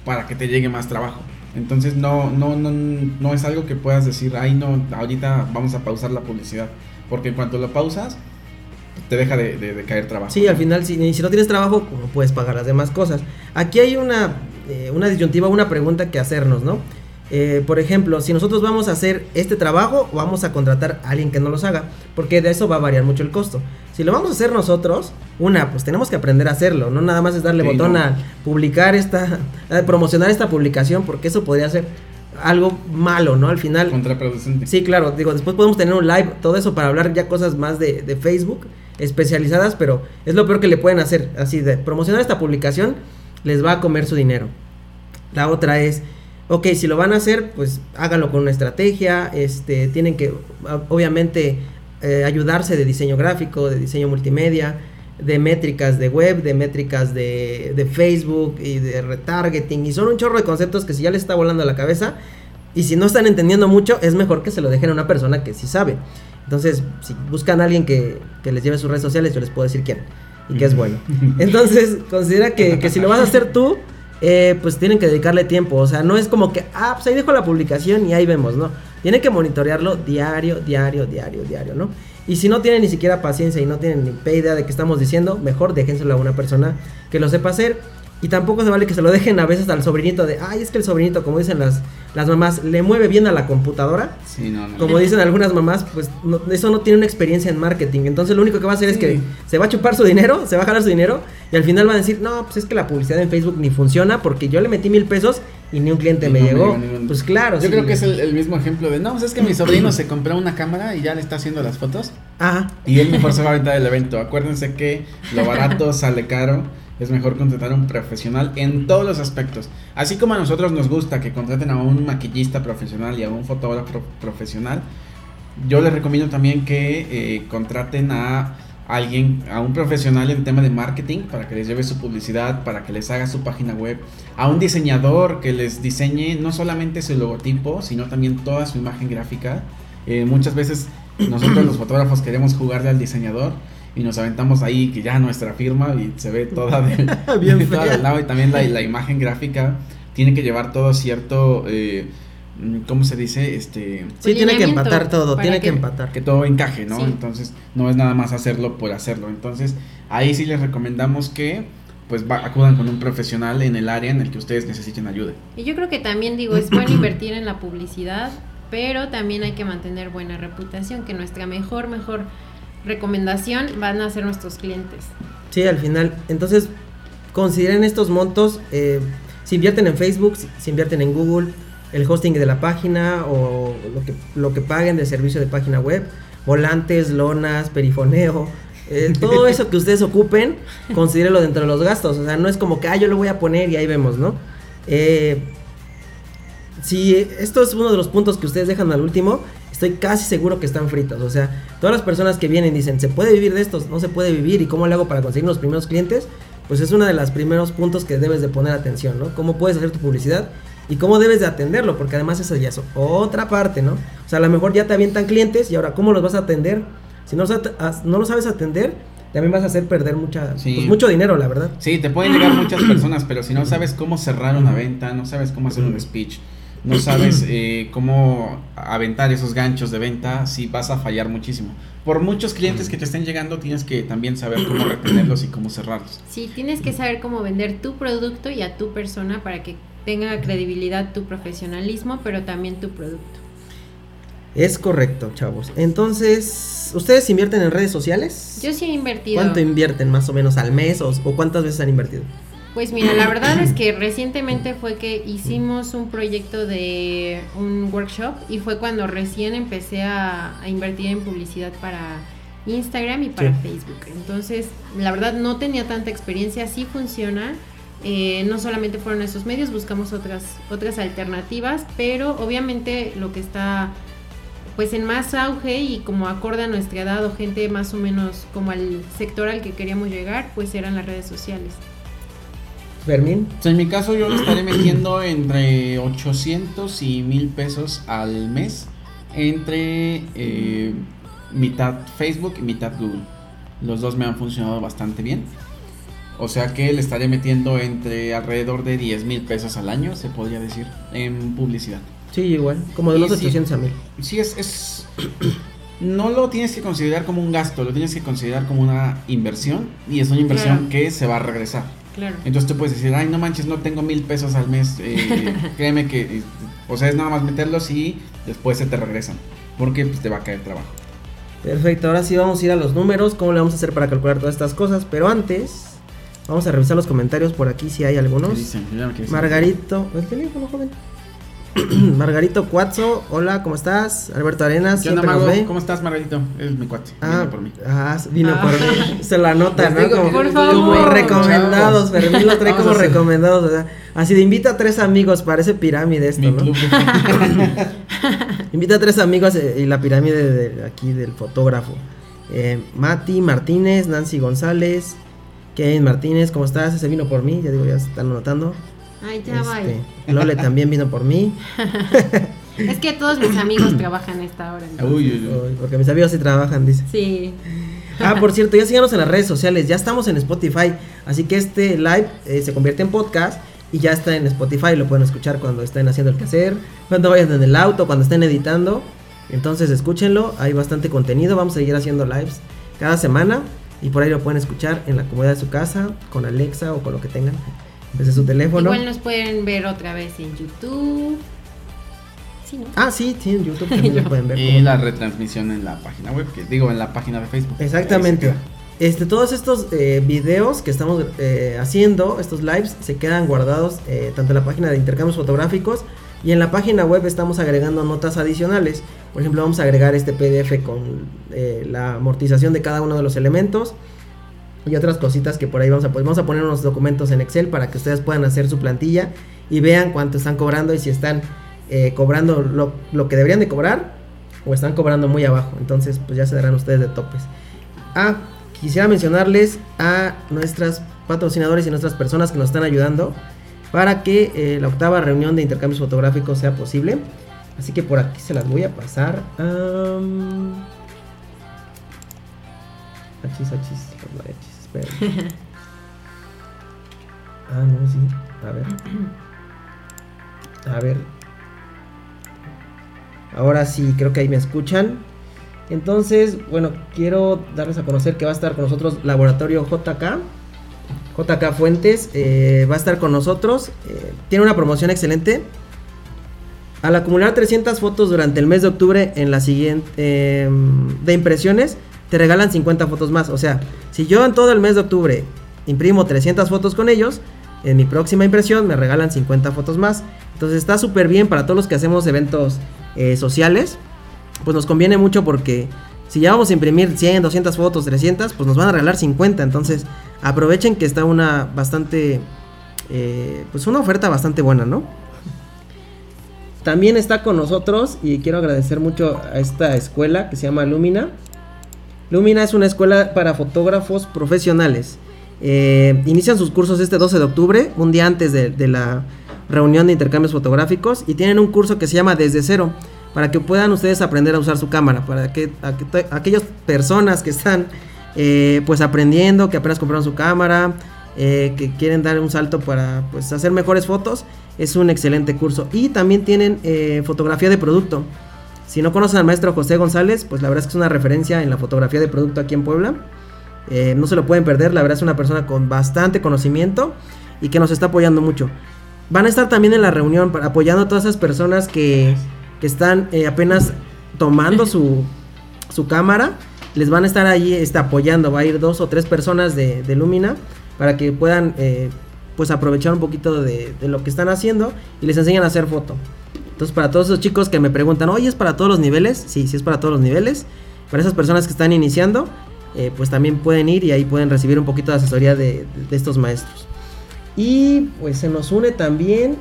para que te llegue más trabajo. Entonces no, no, no, no es algo que puedas decir, ay no, ahorita vamos a pausar la publicidad. Porque en cuanto lo pausas, te deja de, de- de caer trabajo. Sí, al final, si, si no tienes trabajo, ¿cómo puedes pagar las demás cosas? Aquí hay una, eh, una disyuntiva, una pregunta que hacernos, ¿no? Eh, por ejemplo, si nosotros vamos a hacer este trabajo, vamos a contratar a alguien que no los haga, porque de eso va a variar mucho el costo. Si lo vamos a hacer nosotros, una, pues tenemos que aprender a hacerlo, no nada más es darle Sí, botón no. a publicar esta, a promocionar esta publicación, porque eso podría ser algo malo, ¿no? Al final, Contraproducente. Sí, claro, digo, después podemos tener un live, todo eso para hablar ya cosas más de, de Facebook, especializadas, pero es lo peor que le pueden hacer, así de promocionar esta publicación, les va a comer su dinero. La otra es, ok, si lo van a hacer, pues háganlo con una estrategia, este, tienen que, a- obviamente, eh, ayudarse de diseño gráfico, de diseño multimedia, de métricas de web, de métricas de, de Facebook y de retargeting, y son un chorro de conceptos que si ya les está volando la cabeza, y si no están entendiendo mucho, es mejor que se lo dejen a una persona que sí sabe. Entonces, si buscan a alguien que, que les lleve sus redes sociales, yo les puedo decir quién y que es bueno. Entonces, considera que, que si lo vas a hacer tú, eh, pues tienen que dedicarle tiempo. O sea, no es como que, ah, pues ahí dejo la publicación y ahí vemos, ¿no? Tienen que monitorearlo diario, diario, diario, diario, ¿no? Y si no tienen ni siquiera paciencia y no tienen ni idea de qué estamos diciendo, mejor déjenselo a una persona que lo sepa hacer. Y tampoco se vale que se lo dejen a veces al sobrinito de, ay, es que el sobrinito, como dicen las, las mamás, le mueve bien a la computadora. Sí, no, no. Como dicen algunas mamás, pues no- eso no tiene una experiencia en marketing. Entonces lo único que va a hacer es que se va a chupar su dinero, se va a jalar su dinero y al final van a decir, no, pues es que la publicidad en Facebook ni funciona porque yo le metí mil pesos y ni un cliente me no llegó. Pues claro. Yo sí. creo que es el, el mismo ejemplo de, no, pues es que mi sobrino se compró una cámara y ya le está haciendo las fotos. Ajá. Y él mejor se va a aventar el evento. Acuérdense que lo barato sale caro. Es mejor contratar a un profesional en todos los aspectos. Así como a nosotros nos gusta que contraten a un maquillista profesional y a un fotógrafo profesional, yo les recomiendo también que eh, contraten a alguien, a un profesional en tema de marketing para que les lleve su publicidad, para que les haga su página web, a un diseñador que les diseñe no solamente su logotipo, sino también toda su imagen gráfica. Eh, muchas veces nosotros los fotógrafos queremos jugarle al diseñador y nos aventamos ahí que ya nuestra firma y se ve toda de, Bien toda fea. del lado y también la, la imagen gráfica tiene que llevar todo cierto eh, ¿cómo se dice? este Sí, tiene que empatar todo, tiene que que- empatar. que todo encaje, ¿no? Sí. Entonces, no es nada más hacerlo por hacerlo. Entonces, ahí sí les recomendamos que pues va- acudan con un profesional en el área en el que ustedes necesiten ayuda. Y yo creo que también digo, es bueno invertir en la publicidad, pero también hay que mantener buena reputación, que nuestra mejor, mejor recomendación van a ser nuestros clientes. Sí, al final. Entonces, consideren estos montos. eh, si invierten en Facebook, si, invierten en Google, el hosting de la página o lo que, lo que paguen de servicio de página web, volantes, lonas, perifoneo. eh, todo eso que ustedes ocupen, considérenlo dentro de los gastos. O sea, no es como que, ah, yo lo voy a poner y ahí vemos, ¿no? Eh, si esto es uno de los puntos que ustedes dejan al último, estoy casi seguro que están fritos. O sea, todas las personas que vienen y dicen, ¿se puede vivir de esto? ¿No se puede vivir? ¿Y cómo le hago para conseguir los primeros clientes? Pues es uno de los primeros puntos que debes de poner atención, ¿no? ¿Cómo puedes hacer tu publicidad? Y cómo debes de atenderlo, porque además esa ya es otra parte, ¿no? O sea, a lo mejor ya te avientan clientes y ahora, ¿cómo los vas a atender? Si no, no lo sabes atender, también vas a hacer perder mucha, Sí. pues, mucho dinero, la verdad. Sí, te pueden llegar muchas personas, pero si no sabes cómo cerrar una venta, no sabes cómo hacer un speech, no sabes eh, cómo aventar esos ganchos de venta, sí vas a fallar muchísimo. Por muchos clientes que te estén llegando, tienes que también saber cómo retenerlos y cómo cerrarlos. Sí, tienes que saber cómo vender tu producto y a tu persona para que tenga credibilidad tu profesionalismo, pero también tu producto. Es correcto, chavos. Entonces, ¿ustedes invierten en redes sociales? Yo sí he invertido. ¿Cuánto invierten más o menos al mes o, o cuántas veces han invertido? Pues mira, la verdad es que recientemente fue que hicimos un proyecto de un workshop y fue cuando recién empecé a, a invertir en publicidad para Instagram y para Sí. Facebook. Entonces, la verdad no tenía tanta experiencia, sí funciona. Eh, no solamente fueron esos medios, buscamos otras, otras alternativas, pero obviamente lo que está pues en más auge y como acorde a nuestra edad o gente más o menos como al sector al que queríamos llegar, pues eran las redes sociales. Fermín. En mi caso yo le estaré metiendo entre 800 y 1000 pesos al mes entre eh, mitad Facebook y mitad Google. Los dos me han funcionado bastante bien. O sea que le estaré metiendo entre alrededor de 10 mil pesos al año, se podría decir, en publicidad. Sí, igual. Como de los sí. 800 a 1000. Sí, es, es... No lo tienes que considerar como un gasto, lo tienes que considerar como una inversión y es una inversión Claro. que se va a regresar. Claro. Entonces tú puedes decir, ay, no manches, no tengo mil pesos al mes. eh, créeme que, eh, o sea, es nada más meterlos y después se te regresan. Porque pues, te va a caer trabajo. Perfecto, ahora sí vamos a ir a los números, cómo le vamos a hacer para calcular todas estas cosas, pero antes vamos a revisar los comentarios por aquí si hay ¿Qué algunos. dicen? Margarito, el teléfono, joven. Margarito Cuatzo, hola, ¿cómo estás? Alberto Arenas, ¿Qué onda, Mago? ¿Cómo estás, Margarito? Es mi cuate. Ah, viene por mí. ah, vino Ah. por mí. Se la nota, ¿no? digo Como, Por favor. como recomendados. Fermín lo trae como recomendados, ¿verdad? Así de invita a tres amigos, parece pirámide esto, Mi ¿no? club. Invita a tres amigos eh, y la pirámide de aquí del fotógrafo. Eh, Mati Martínez, Nancy González, Kevin Martínez, ¿cómo estás? Ese vino por mí, ya digo, ya se están anotando. Ay, ya va. Este, Lole también vino por mí. Es que todos mis amigos trabajan a esta hora. entonces. Uy, uy. Uy, Porque mis amigos sí trabajan, dice. Sí. Ah, por cierto, ya síganos en las redes sociales, ya estamos en Spotify, así que este live eh, se convierte en podcast y ya está en Spotify, lo pueden escuchar cuando estén haciendo el quehacer, cuando vayan en el auto, cuando estén editando. Entonces escúchenlo, hay bastante contenido, vamos a seguir haciendo lives cada semana y por ahí lo pueden escuchar en la comodidad de su casa, con Alexa o con lo que tengan desde su teléfono. Igual nos pueden ver otra vez en YouTube. Sí, ¿no? Ah, sí, sí, en YouTube también lo pueden ver. Y la retransmisión en la página web, que digo, en la página de Facebook. Exactamente. Este, todos estos eh, videos que estamos eh, haciendo, estos lives, se quedan guardados eh, tanto en la página de intercambios fotográficos y en la página web estamos agregando notas adicionales. Por ejemplo, vamos a agregar este PDF con eh, la amortización de cada uno de los elementos y otras cositas que por ahí vamos a pues vamos a poner unos documentos en Excel para que ustedes puedan hacer su plantilla y vean cuánto están cobrando y si están eh, cobrando lo, lo que deberían de cobrar o están cobrando muy abajo. Entonces, pues ya se darán ustedes de topes. Ah, quisiera mencionarles a nuestras patrocinadores y nuestras personas que nos están ayudando para que eh, la octava reunión de intercambios fotográficos sea posible. Así que por aquí se las voy a pasar. Am, Achis, achis, los ah, no, sí. A ver. A ver. Ahora sí, creo que ahí me escuchan. Entonces, bueno, quiero darles a conocer que va a estar con nosotros Laboratorio JK. JK Fuentes eh, va a estar con nosotros. eh, tiene una promoción excelente. Al acumular 300 fotos durante el mes de octubre en la siguiente eh, de impresiones, te regalan 50 fotos más. O sea, si yo en todo el mes de octubre imprimo 300 fotos con ellos, en mi próxima impresión me regalan 50 fotos más. Entonces está súper bien para todos los que hacemos eventos eh, sociales. Pues nos conviene mucho porque si ya vamos a imprimir 100, 200 fotos, 300, pues nos van a regalar 50. Entonces aprovechen que está una bastante, eh, pues una oferta bastante buena, ¿no? También está con nosotros y quiero agradecer mucho a esta escuela que se llama Lumina. Lumina es una escuela para fotógrafos profesionales. Eh, inician sus cursos este 12 de octubre, un día antes de, la reunión de intercambios fotográficos, y tienen un curso que se llama Desde Cero, para que puedan ustedes aprender a usar su cámara, para que, aquellas personas que están eh, pues aprendiendo, que apenas compraron su cámara, eh, que quieren dar un salto para pues hacer mejores fotos, es un excelente curso. Y también tienen fotografía de producto. Si no conocen al maestro José González, pues la verdad es que es una referencia en la fotografía de producto aquí en Puebla. Eh, no se lo pueden perder, la verdad es una persona con bastante conocimiento y que nos está apoyando mucho. Van a estar también en la reunión apoyando a todas esas personas que, que están eh, apenas tomando su, su cámara. Les van a estar ahí este, apoyando. Va a ir dos o tres personas de, de Lumina para que puedan eh, pues aprovechar un poquito de, de lo que están haciendo y les enseñan a hacer foto. Entonces, para todos esos chicos que me preguntan, oye, ¿es para todos los niveles? Sí, sí es para todos los niveles. Para esas personas que están iniciando, eh, pues también pueden ir y ahí pueden recibir un poquito de asesoría de, estos maestros. Y pues se nos une también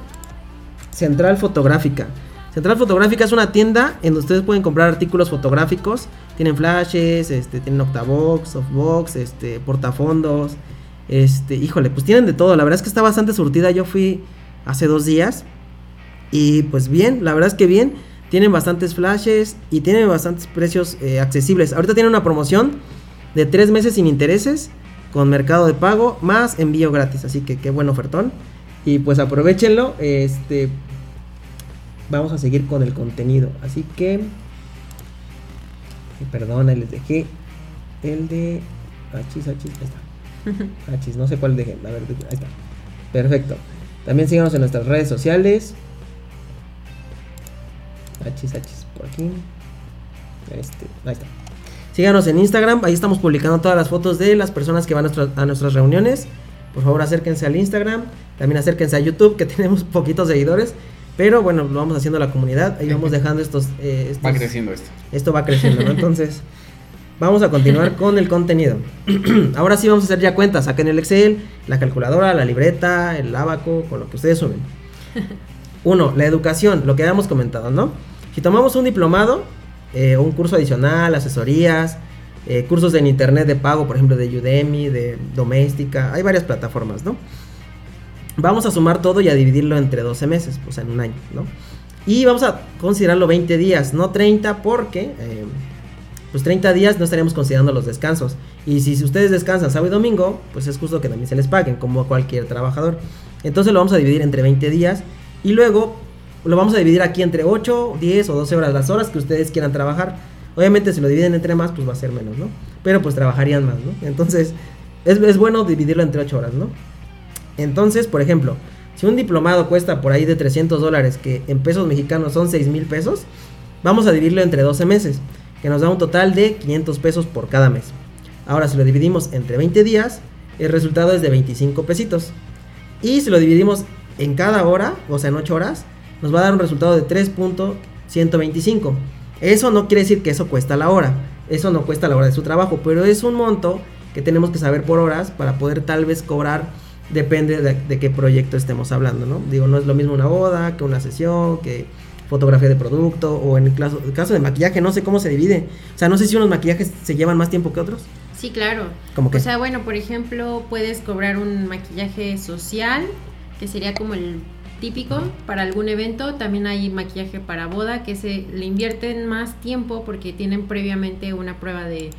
Central Fotográfica. Central Fotográfica es una tienda en donde ustedes pueden comprar artículos fotográficos. Tienen flashes, este, tienen octavox, softbox, este, portafondos. Este, híjole, pues tienen de todo. La verdad es que está bastante surtida. Yo fui hace dos días. Y pues bien, la verdad es que bien. Tienen bastantes flashes y tienen bastantes precios eh, accesibles. Ahorita tienen una promoción de tres meses sin intereses con mercado de pago más envío gratis. Así que qué buen ofertón. Y pues aprovechenlo. Este. Vamos a seguir con el contenido. Así que. Perdón, ahí les dejé el de. Achis, achis, ahí está. Achis, no sé cuál dejé. A ver, ahí está. Perfecto. También síganos en nuestras redes sociales. Achis, achis, por aquí. Este, ahí está. Síganos en Instagram, ahí estamos publicando todas las fotos de las personas que van a, nuestra- a nuestras reuniones. Por favor, acérquense al Instagram. También acérquense a YouTube, que tenemos poquitos seguidores. Pero bueno, lo vamos haciendo a la comunidad. Ahí vamos dejando estos. eh, estos- Va creciendo esto. esto va creciendo, ¿no? Entonces, vamos a continuar con el contenido. Ahora sí vamos a hacer ya cuentas. Saquen el Excel, la calculadora, la libreta, el abaco, con lo que ustedes sumen. Uno, la educación, lo que habíamos comentado, ¿no? Si tomamos un diplomado, eh, un curso adicional, asesorías, eh, cursos en internet de pago, por ejemplo, de Udemy, de Doméstica, hay varias plataformas, ¿no? Vamos a sumar todo y a dividirlo entre 12 meses, o sea, en un año, ¿no? Y vamos a considerarlo 20 días, no 30, porque eh, pues 30 días no estaríamos considerando los descansos. Y si, si ustedes descansan sábado y domingo, pues es justo que también se les paguen, como a cualquier trabajador. Entonces lo vamos a dividir entre 20 días y luego lo vamos a dividir aquí entre 8, 10 o 12 horas, las horas que ustedes quieran trabajar. Obviamente si lo dividen entre más, pues va a ser menos, ¿no? Pero pues trabajarían más, ¿no? Entonces es, es bueno dividirlo entre 8 horas, ¿no? Entonces, por ejemplo, si un diplomado cuesta por ahí de 300 dólares, que en pesos mexicanos son 6 mil pesos, vamos a dividirlo entre 12 meses, que nos da un total de 500 pesos por cada mes. Ahora, si lo dividimos entre 20 días, el resultado es de 25 pesitos. Y si lo dividimos en cada hora, o sea, en 8 horas, nos va a dar un resultado de 3.125. Eso no quiere decir que eso cuesta la hora. Eso no cuesta la hora de su trabajo, pero es un monto que tenemos que saber por horas para poder tal vez cobrar depende de, de, qué proyecto estemos hablando, ¿no? Digo, no es lo mismo una boda que una sesión, que fotografía de producto, o en el caso, el caso de maquillaje, no sé cómo se divide. O sea, no sé si unos maquillajes se llevan más tiempo que otros. Sí, claro. ¿Cómo que? O sea, bueno, por ejemplo, puedes cobrar un maquillaje social, que sería como el típico para algún evento. También hay maquillaje para boda, que se le invierten más tiempo porque tienen previamente una prueba de,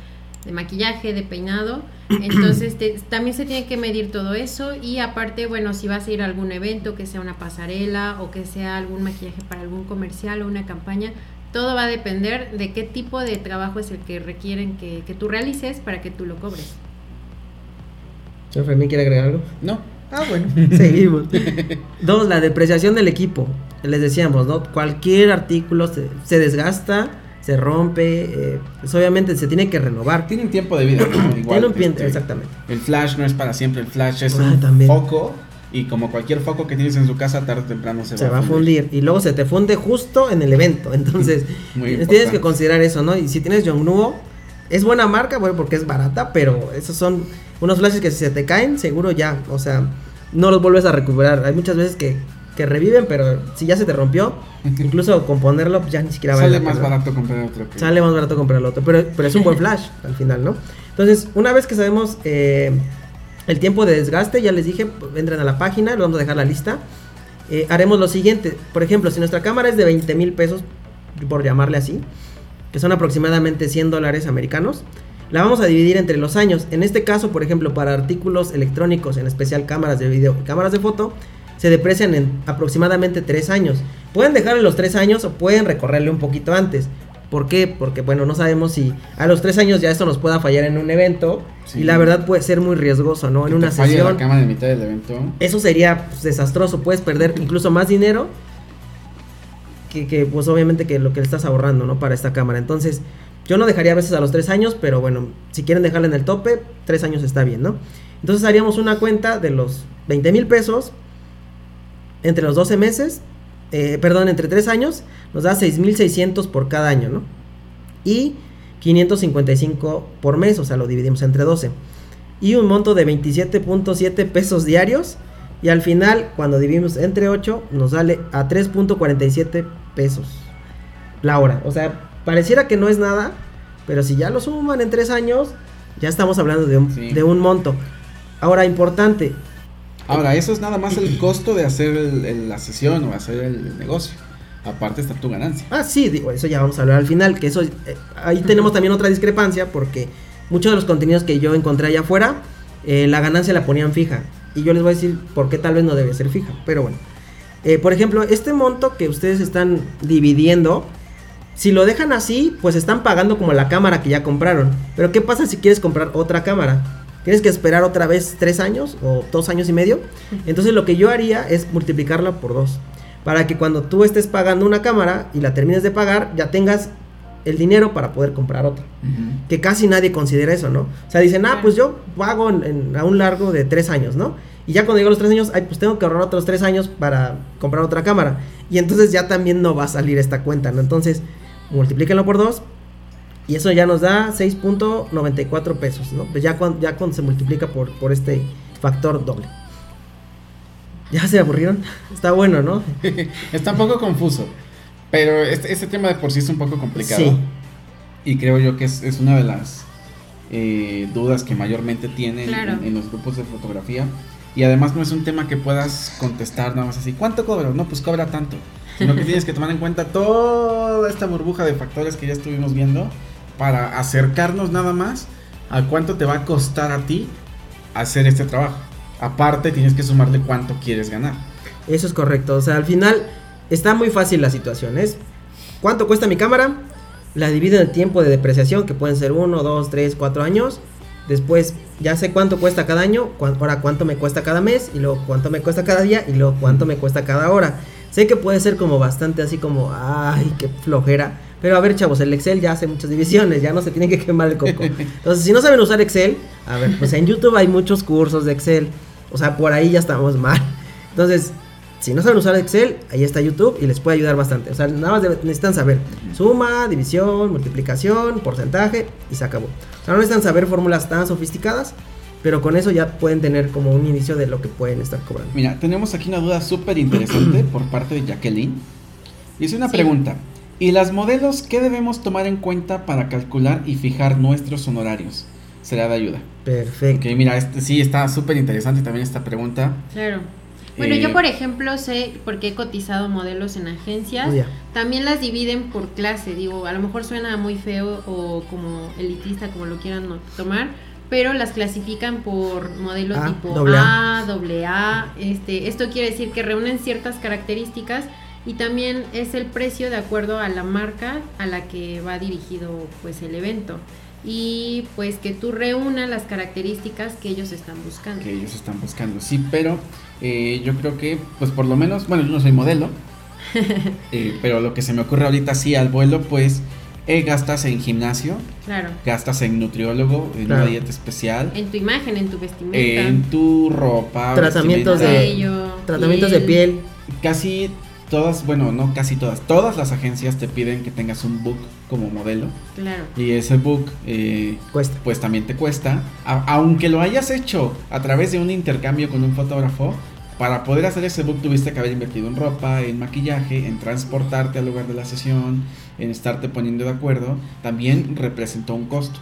de maquillaje, de peinado. Entonces te, también se tiene que medir todo eso y aparte, bueno, si vas a ir a algún evento, que sea una pasarela o que sea algún maquillaje para algún comercial o una campaña, todo va a depender de qué tipo de trabajo es el que requieren que, que tú realices para que tú lo cobres. ¿Señor Fermín quiere agregar algo? No. Ah, bueno, seguimos. Dos, la depreciación del equipo. Les decíamos, ¿no? Cualquier artículo se, se desgasta, se rompe, eh, pues obviamente se tiene que renovar. Tiene un tiempo de vida, ¿no? Igual, Tiene un tiempo, este, exactamente. El flash no es para siempre, el flash es Ah, un también. foco y como cualquier foco que tienes en su casa, tarde o temprano se, Se va a fundir y luego se te funde justo en el evento. Entonces, Muy tienes importante. que considerar eso, ¿no? Y si tienes Yongnuo, es buena marca, bueno, porque es barata, pero esos son unos flashes que si se te caen, seguro ya, o sea, no los vuelves a recuperar. Hay muchas veces que, que reviven, pero si ya se te rompió, incluso componerlo, pues ya ni siquiera vale Sale más barato comprar otro que... Sale más barato comprar el otro, pero, pero es un buen flash al final, ¿no? Entonces, una vez que sabemos eh, el tiempo de desgaste, ya les dije, pues, entren a la página, les vamos a dejar la lista. Eh, haremos lo siguiente, por ejemplo, si nuestra cámara es de 20 mil pesos, por llamarle así, que son aproximadamente 100 dólares americanos, la vamos a dividir entre los años. En este caso, por ejemplo, para artículos electrónicos, en especial cámaras de video y cámaras de foto, se deprecian en aproximadamente 3 años. Pueden dejarle los 3 años o pueden recorrerle un poquito antes. ¿Por qué? Porque bueno, no sabemos si a los 3 años ya esto nos pueda fallar en un evento. Sí. Y la verdad puede ser muy riesgoso, ¿no? En una te falle sesión. la cámara de mitad del evento. Eso sería pues, desastroso. Puedes perder incluso más dinero que, que, pues obviamente que lo que le estás ahorrando, ¿no? Para esta cámara. Entonces, yo no dejaría a veces a los 3 años, pero bueno, si quieren dejarla en el tope, 3 años está bien, ¿no? Entonces haríamos una cuenta de los 20 mil pesos entre los 12 meses, eh, perdón, entre 3 años, nos da 6.600 por cada año, ¿no? Y 555 por mes, o sea, lo dividimos entre 12. Y un monto de 27.7 pesos diarios. Y al final, cuando dividimos entre 8, nos sale a 3.47 pesos la hora. O sea, pareciera que no es nada, pero si ya lo suman en 3 años, ya estamos hablando de un, Sí. de un monto. Ahora, importante, Ahora, eso es nada más el costo de hacer el- el- la sesión o hacer el negocio. Aparte está tu ganancia. Ah, sí, digo, eso ya vamos a hablar al final, que eso, eh, ahí tenemos también otra discrepancia, porque muchos de los contenidos que yo encontré allá afuera, eh, la ganancia la ponían fija, y yo les voy a decir por qué tal vez no debe ser fija, pero bueno. Eh, por ejemplo, este monto que ustedes están dividiendo, si lo dejan así, pues están pagando como la cámara que ya compraron, pero ¿qué pasa si quieres comprar otra cámara? tienes que esperar otra vez tres años o dos años y medio. Entonces lo que yo haría es multiplicarla por dos. Para que cuando tú estés pagando una cámara y la termines de pagar, ya tengas el dinero para poder comprar otra. Que casi nadie considera eso, ¿no? O sea, dicen, ah, pues yo pago en- en- a un largo de tres años, ¿no? Y ya cuando llego a los tres años, ay, pues tengo que ahorrar otros tres años para comprar otra cámara. Y entonces ya también no va a salir esta cuenta, ¿no? Entonces, multiplíquenlo por dos. Y eso ya nos da 6.94 pesos, ¿no? Pues ya cuando, ya cuando se multiplica por, por este factor doble. ¿Ya se aburrieron? Está bueno, ¿no? Está un poco confuso. Pero este, este tema de por sí es un poco complicado. Sí. Y creo yo que es, es una de las eh, dudas que mayormente tienen Claro. en, en los grupos de fotografía. Y además no es un tema que puedas contestar nada más así. ¿Cuánto cobra? No, pues cobra tanto. Sino que tienes que tomar en cuenta toda esta burbuja de factores que ya estuvimos viendo para acercarnos nada más a cuánto te va a costar a ti hacer este trabajo. Aparte tienes que sumarle cuánto quieres ganar. Eso es correcto. O sea, al final está muy fácil la situación. Es cuánto cuesta mi cámara, la divido en el tiempo de depreciación, que pueden ser 1, 2, 3, 4 años. Después ya sé cuánto cuesta cada año, ahora cuánto me cuesta cada mes, y luego cuánto me cuesta cada día, y luego cuánto me cuesta cada hora. Sé que puede ser como bastante así como, ay, qué flojera. Pero a ver, chavos, el Excel ya hace muchas divisiones, ya no se tiene que quemar el coco. Entonces, si no saben usar Excel, a ver, pues en YouTube hay muchos cursos de Excel. O sea, por ahí ya estamos mal. Entonces, si no saben usar Excel, ahí está YouTube y les puede ayudar bastante. O sea, nada más necesitan saber suma, división, multiplicación, porcentaje y se acabó. O sea, no necesitan saber fórmulas tan sofisticadas, pero con eso ya pueden tener como un inicio de lo que pueden estar cobrando. Mira, tenemos aquí una duda súper interesante por parte de Jacqueline. Dice una Sí. pregunta. ¿Y las modelos qué debemos tomar en cuenta para calcular y fijar nuestros honorarios? Será de ayuda. Perfecto. Ok, mira, este, sí, está súper interesante también esta pregunta. Claro. Bueno, Eh, yo por ejemplo sé, porque he cotizado modelos en agencias, Oh, ya. también las dividen por clase. Digo, a lo mejor suena muy feo o como elitista, como lo quieran tomar, pero las clasifican por modelo A, tipo doble A, doble A. Este, esto quiere decir que reúnen ciertas características y también es el precio de acuerdo a la marca a la que va dirigido pues el evento. Y pues que tú reúnas las características que ellos están buscando. que ellos están buscando. Sí, pero eh, yo creo que, pues por lo menos, bueno, yo no soy modelo, eh, pero lo que se me ocurre ahorita sí al vuelo, pues eh, gastas en gimnasio, Claro. gastas en nutriólogo, en Claro. una dieta especial, En tu imagen, en tu vestimenta. en tu ropa, Tratamientos de- cabello, Tratamientos de piel. Casi todas, bueno, no casi todas, todas las agencias te piden que tengas un book como modelo Claro. y ese book eh, Cuesta. pues también te cuesta, A- aunque lo hayas hecho a través de un intercambio con un fotógrafo, para poder hacer ese book tuviste que haber invertido en ropa, en maquillaje, en transportarte al lugar de la sesión, en estarte poniendo de acuerdo, también representó un costo.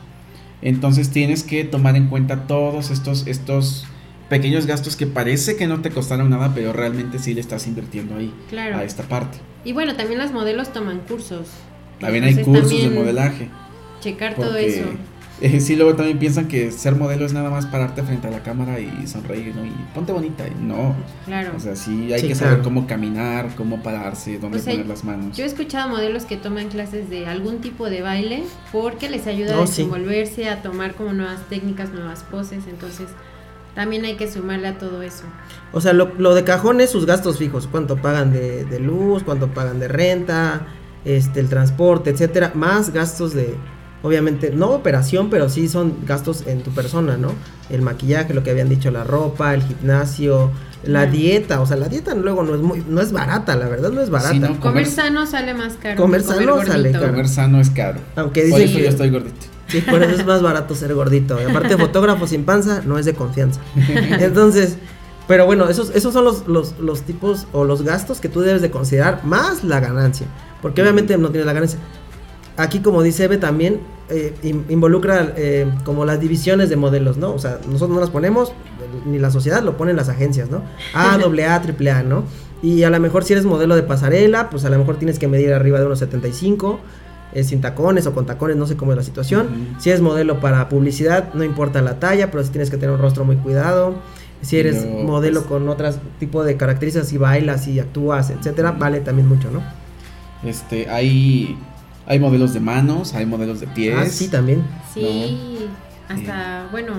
Entonces tienes que tomar en cuenta todos estos, estos pequeños gastos que parece que no te costaron nada, pero realmente sí le estás invirtiendo ahí, Claro. a esta parte. Y bueno, también las modelos toman cursos. También hay cursos de modelaje. Checar todo eso. eh, sí, luego también piensan que ser modelo es nada más pararte frente a la cámara y sonreír, ¿no? Y ponte bonita. Y no. Claro. O sea, sí hay Sí, que saber claro. cómo caminar, cómo pararse, dónde O sea, poner las manos. Yo he escuchado modelos que toman clases de algún tipo de baile porque les ayuda a Oh, sí. desenvolverse, a tomar como nuevas técnicas, nuevas poses. Entonces, también hay que sumarle a todo eso. O sea, lo, lo de cajón es sus gastos fijos, cuánto pagan de, de luz, cuánto pagan de renta, este, el transporte, etcétera, más gastos de, obviamente, no operación, pero sí son gastos en tu persona, ¿no? El maquillaje, lo que habían dicho, la ropa, el gimnasio, la dieta, o sea, la dieta luego no es muy, no es barata, la verdad no es barata. Sí, ¿no? Comer, Comer- sano sale más caro. Comer sano sale caro. Comer sano es caro. Aunque Por dicen eso que yo estoy gordito. Sí, por eso es más barato ser gordito. Y aparte, fotógrafo sin panza no es de confianza. Entonces, pero bueno, esos, esos son los, los, los tipos o los gastos que tú debes de considerar, más la ganancia. Porque obviamente no tienes la ganancia. Aquí, como dice Eve, también eh, in- involucra eh, como las divisiones de modelos, ¿no? O sea, nosotros no las ponemos, ni la sociedad, lo ponen las agencias, ¿no? A, doble A, triple A, ¿no? Y a lo mejor si eres modelo de pasarela, pues a lo mejor tienes que medir arriba de unos 75, eh, sin tacones o con tacones, no sé cómo es la situación. Si eres modelo para publicidad, no importa la talla, pero sí tienes que tener un rostro muy cuidado. Si eres modelo pues- con otro tipo de características, si bailas, si actúas, etcétera, vale también mucho, ¿no? Este, hay, hay modelos de manos, hay modelos de pies. Ah, sí, también. Sí, hasta, bueno,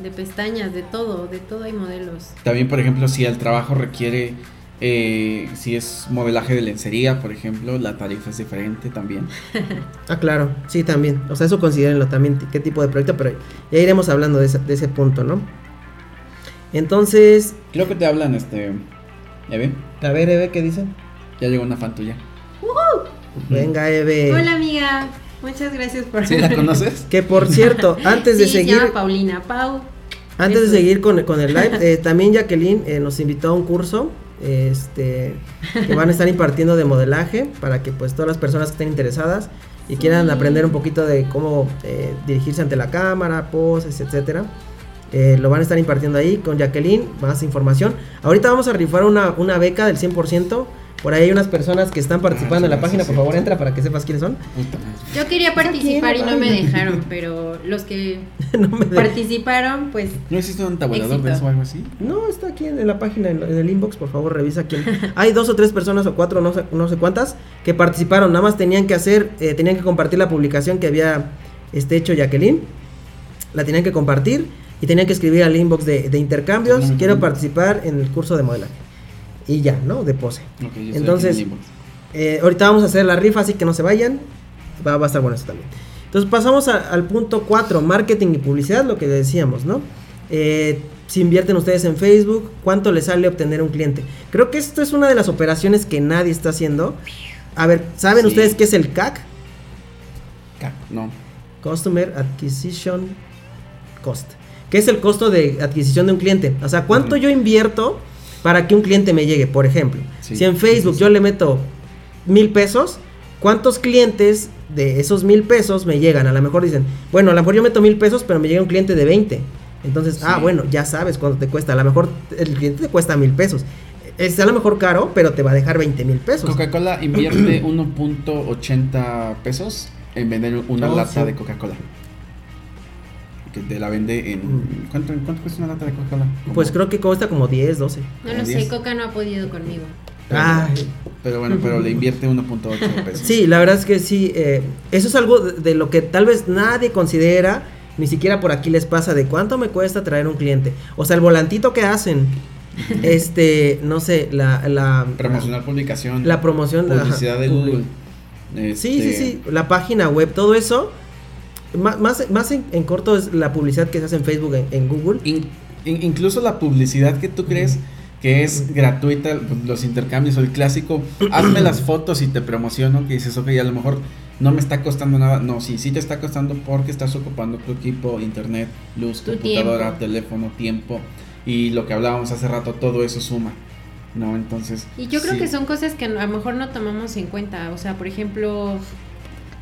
de pestañas, de todo, de todo hay modelos. También, por ejemplo, si el trabajo requiere, eh, si es modelaje de lencería, por ejemplo, la tarifa es diferente también. ah, claro, sí, también. O sea, eso considérenlo también, qué tipo de proyecto, pero ya iremos hablando de ese, de ese punto, ¿no? Entonces... Creo que te hablan, este... Eve. A ver, Eve, ¿qué dice? Ya llegó una fan tuya. Venga, Eve. Hola, amiga. Muchas gracias por... ¿Sí la conoces? Que por cierto, antes de seguir... Se llama Paulina Pau. Antes de seguir con, con el live, eh, también Jacqueline eh, nos invitó a un curso este, que van a estar impartiendo de modelaje para que pues todas las personas que estén interesadas y quieran Sí. aprender un poquito de cómo eh, dirigirse ante la cámara, poses, etcétera. eh, lo van a estar impartiendo ahí con Jacqueline, más información. Ahorita vamos a rifar una, una beca del 100%. Por ahí hay unas personas que están participando en sí, la página, sí, por sí, favor sí. entra para que sepas quiénes son. Yo quería participar y no me dejaron, pero los que no, me de- participaron, pues ¿No existe un tabulador de eso o algo así? No, está aquí en, en la página, en, en el inbox, por favor, revisa quién. Hay dos o tres personas o cuatro, no sé, no sé cuántas, que participaron. Nada más tenían que hacer, eh, tenían que compartir la publicación que había este, hecho Jacqueline. La tenían que compartir y tenían que escribir al inbox de, de intercambios. Quiero participar en el curso de modelaje. Y ya, ¿no? De pose. Ok, yo estoy Entonces. Eh, ahorita vamos a hacer la rifa, así que no se vayan. Va, va a estar bueno eso también. Entonces pasamos a- al punto 4, marketing y publicidad, lo que decíamos, ¿no? Eh, si invierten ustedes en Facebook, ¿cuánto les sale obtener un cliente? Creo que esto es una de las operaciones que nadie está haciendo. A ver, ¿saben Sí. ustedes qué es el CAC? Ca- No. Customer Acquisition Cost. ¿Qué es el costo de adquisición de un cliente? O sea, ¿cuánto yo invierto para que un cliente me llegue? Por ejemplo, Sí, si en Facebook sí, sí. yo le meto mil pesos, ¿cuántos clientes de esos mil pesos me llegan? A lo mejor dicen, bueno, a lo mejor yo meto mil pesos, pero me llega un cliente de 20. Entonces, ah, bueno, ya sabes cuánto te cuesta. A lo mejor el cliente te cuesta mil pesos. Es a lo mejor caro, pero te va a dejar 20 mil pesos. Coca-Cola invierte 1.80 pesos en vender una Oh, lata sí. de Coca-Cola. Que te la vende en. Mm. ¿Cuánto, ¿Cuánto cuesta una lata de Coca-Cola? Pues creo que cuesta como 10, 12. no lo sé, 10. Coca no ha podido conmigo. Ay. Pero bueno, pero le invierte 1.8 pesos. Sí, la verdad es que sí. eh, eso es algo de, de lo que tal vez nadie considera, ni siquiera por aquí les pasa de cuánto me cuesta traer un cliente. O sea, el volantito que hacen, este, no sé, la, la Promocionar publicación. la promoción, ajá, Publicidad de Google. Sí, sí, Este, sí, la página web, todo eso. Más, más, más en, en corto es la publicidad que se hace en Facebook, en, en Google. in- in- incluso la publicidad que tú crees que es gratuita, pues, los intercambios o el clásico, hazme las fotos y te promociono, que dices, ok, a lo mejor no me está costando nada. No, sí, sí te está costando porque estás ocupando tu equipo, internet, luz, Tu computadora, tiempo. teléfono, tiempo. Y lo que hablábamos hace rato, todo eso suma. ¿No? Entonces. Y yo creo sí. que son cosas que a lo mejor no tomamos en cuenta. O sea, por ejemplo,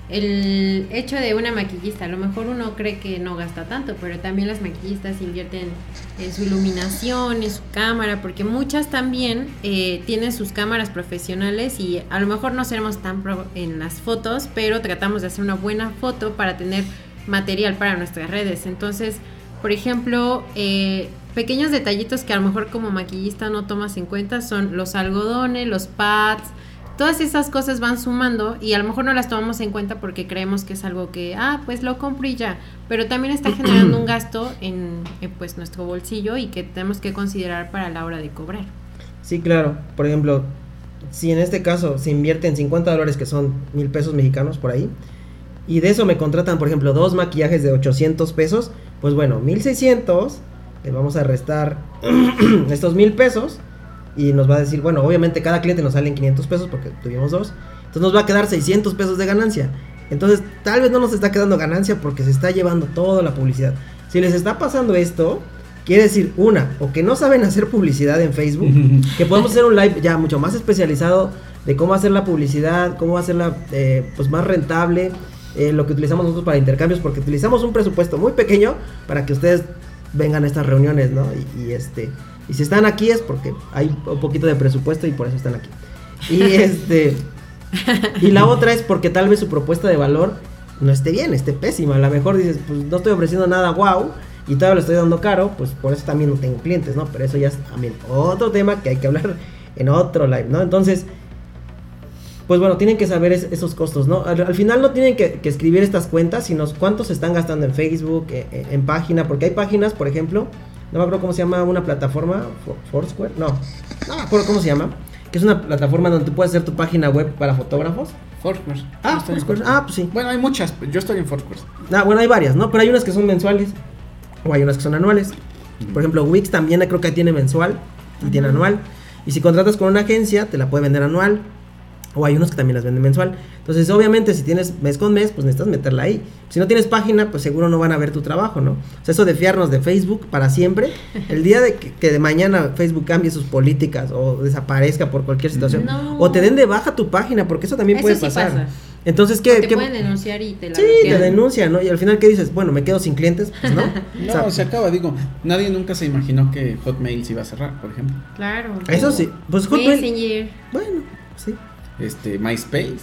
el hecho de una maquillista. A lo mejor uno cree que no gasta tanto, pero también las maquillistas invierten en su iluminación, en su cámara, porque muchas también eh, tienen sus cámaras profesionales y a lo mejor no seremos tan pro en las fotos, pero tratamos de hacer una buena foto para tener material para nuestras redes. Entonces, por ejemplo, eh, pequeños detallitos que a lo mejor como maquillista no tomas en cuenta son los algodones, los pads, todas esas cosas van sumando y a lo mejor no las tomamos en cuenta porque creemos que es algo que, ah, pues lo compro y ya, pero también está generando un gasto en, en, pues nuestro bolsillo y que tenemos que considerar para la hora de cobrar. Sí, claro. Por ejemplo, si en este caso se invierte en 50 dólares, que son mil pesos mexicanos por ahí, y de eso me contratan, por ejemplo, dos maquillajes de 800 pesos, pues bueno, 1600, le vamos a restar estos mil pesos, y nos va a decir, bueno, obviamente cada cliente nos sale en 500 pesos porque tuvimos dos, entonces nos va a quedar 600 pesos de ganancia. Entonces, tal vez no nos está quedando ganancia porque se está llevando toda la publicidad. Si les está pasando esto, quiere decir, una, o que no saben hacer publicidad en Facebook, que podemos hacer un live ya mucho más especializado de cómo hacer la publicidad, cómo hacerla eh, pues más rentable, eh, lo que utilizamos nosotros para intercambios, porque utilizamos un presupuesto muy pequeño para que ustedes vengan a estas reuniones, ¿no? Y, y, este, y si están aquí es porque hay un poquito de presupuesto y por eso están aquí. Y este, y la otra es porque tal vez su propuesta de valor no esté bien, esté pésima. A lo mejor dices, pues no estoy ofreciendo nada wow y todavía lo estoy dando caro, pues por eso también no tengo clientes, ¿no? Pero eso ya es también otro tema que hay que hablar en otro live, ¿no? Entonces, pues bueno, tienen que saber es- esos costos, ¿no? Al, al final no tienen que, que escribir estas cuentas, sino cuántos se están gastando en Facebook, eh, eh, en página, porque hay páginas, por ejemplo, no me acuerdo cómo se llama una plataforma, For- Foursquare, no, no me acuerdo cómo se llama, que es una plataforma donde tú puedes hacer tu página web para fotógrafos. Foursquare. Ah, Foursquare. Ah, pues sí. Bueno, hay muchas. Yo estoy en Foursquare. Ah, bueno, hay varias, ¿no? Pero hay unas que son mensuales o hay unas que son anuales. Por ejemplo, Wix también creo que tiene mensual y tiene anual. Y si contratas con una agencia, te la puede vender anual. O hay unos que también las venden mensual. Entonces, obviamente, si tienes mes con mes, pues necesitas meterla ahí. Si no tienes página, pues seguro no van a ver tu trabajo, ¿no? O sea, eso de fiarnos de Facebook para siempre. El día de que, que de mañana Facebook cambie sus políticas o desaparezca por cualquier situación. No. O te den de baja tu página, porque eso también Eso puede sí pasar. pasa. Entonces, O ¿qué? te qué- pueden denunciar y te la Sí, te denuncian, ¿no? Y al final, ¿qué dices? Bueno, me quedo sin clientes, pues no. No, O sea, se acaba, digo, nadie nunca se imaginó que Hotmail se iba a cerrar, por ejemplo. Claro. eso sí. Pues Hotmail. Messenger. Bueno, sí. Este, MySpace.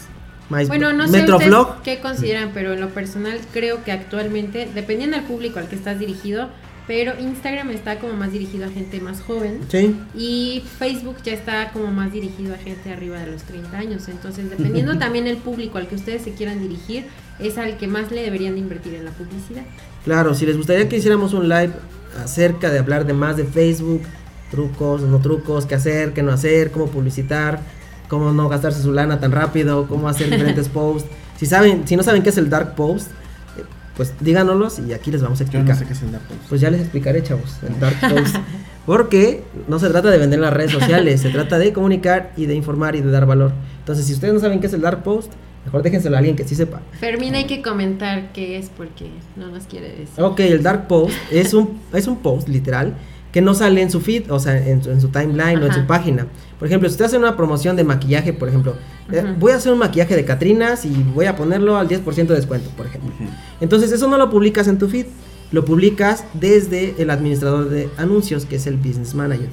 My- Bueno, no sé qué consideran, pero en lo personal creo que actualmente, dependiendo del público al que estás dirigido, pero Instagram está como más dirigido a gente más joven Sí. y Facebook ya está como más dirigido a gente arriba de los 30 años. Entonces, dependiendo también el público al que ustedes se quieran dirigir, es al que más le deberían de invertir en la publicidad. Claro, si les gustaría que hiciéramos un live acerca de hablar de más de Facebook, trucos, no trucos, qué hacer, qué no hacer, cómo publicitar, cómo no gastarse su lana tan rápido, cómo hacer diferentes posts. Si saben, si no saben qué es el dark post, eh, pues díganoslos y aquí les vamos a Yo explicar. no sé qué es el Dark Post. Pues ya les explicaré, chavos, el dark post. Porque no se trata de vender en las redes sociales, se trata de comunicar y de informar y de dar valor. Entonces, si ustedes no saben qué es el dark post, mejor déjenselo a alguien que sí sepa. Fermín hay que comentar qué es porque no nos quiere decir. Ok, el dark post es un, es un post literal que no sale en su feed, o sea, en su, en su timeline o en su página. Por ejemplo, si usted hace una promoción de maquillaje, por ejemplo, eh, Ujú. voy a hacer un maquillaje de Catrinas y voy a ponerlo al 10% de descuento, por ejemplo. Ujú. Entonces eso no lo publicas en tu feed, lo publicas desde el administrador de anuncios, que es el business manager.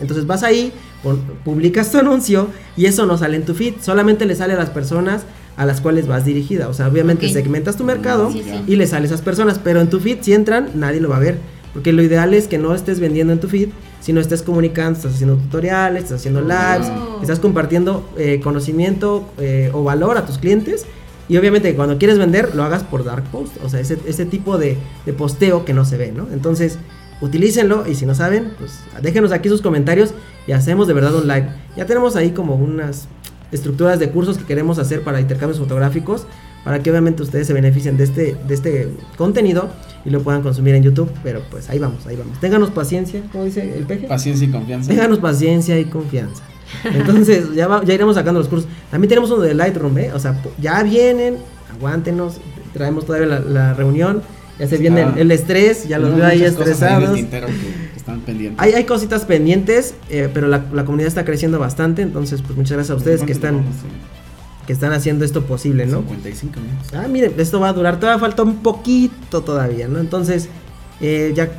Entonces vas ahí, pon- publicas tu anuncio y eso no sale en tu feed, solamente le sale a las personas a las cuales vas dirigida. O sea, obviamente Ok. segmentas tu mercado Sí, sí. y le sale a esas personas, pero en tu feed si entran nadie lo va a ver, porque lo ideal es que no estés vendiendo en tu feed, sino estés comunicando, estás haciendo tutoriales, estás haciendo lives, Oh. estás compartiendo eh, conocimiento eh, o valor a tus clientes. Y obviamente cuando quieres vender, lo hagas por dark post. O sea, ese, ese tipo de, de posteo que no se ve, ¿no? Entonces, utilícenlo y si no saben, pues déjenos aquí sus comentarios y hacemos de verdad un live. Ya tenemos ahí como unas estructuras de cursos que queremos hacer para intercambios fotográficos, para que obviamente ustedes se beneficien de este, de este contenido y lo puedan consumir en YouTube. Pero pues ahí vamos, ahí vamos. Ténganos paciencia, como dice el peje. Paciencia y confianza. Ténganos paciencia y confianza. Entonces, ya, va- ya iremos sacando los cursos. También tenemos uno de Lightroom, ¿eh? O sea, ya vienen, aguántenos. Traemos todavía la, la reunión. Ya se viene el, el estrés, ya los veo ahí estresados. tintero que, que están pendientes. Hay, hay cositas pendientes, eh, pero la, la comunidad está creciendo bastante. Entonces, pues muchas gracias a ustedes que ¿Cuánto están? Sí, que están haciendo esto posible, ¿no? 55 minutos. Ah, miren, esto va a durar, todavía falta un poquito todavía, ¿no? Entonces, eh, ya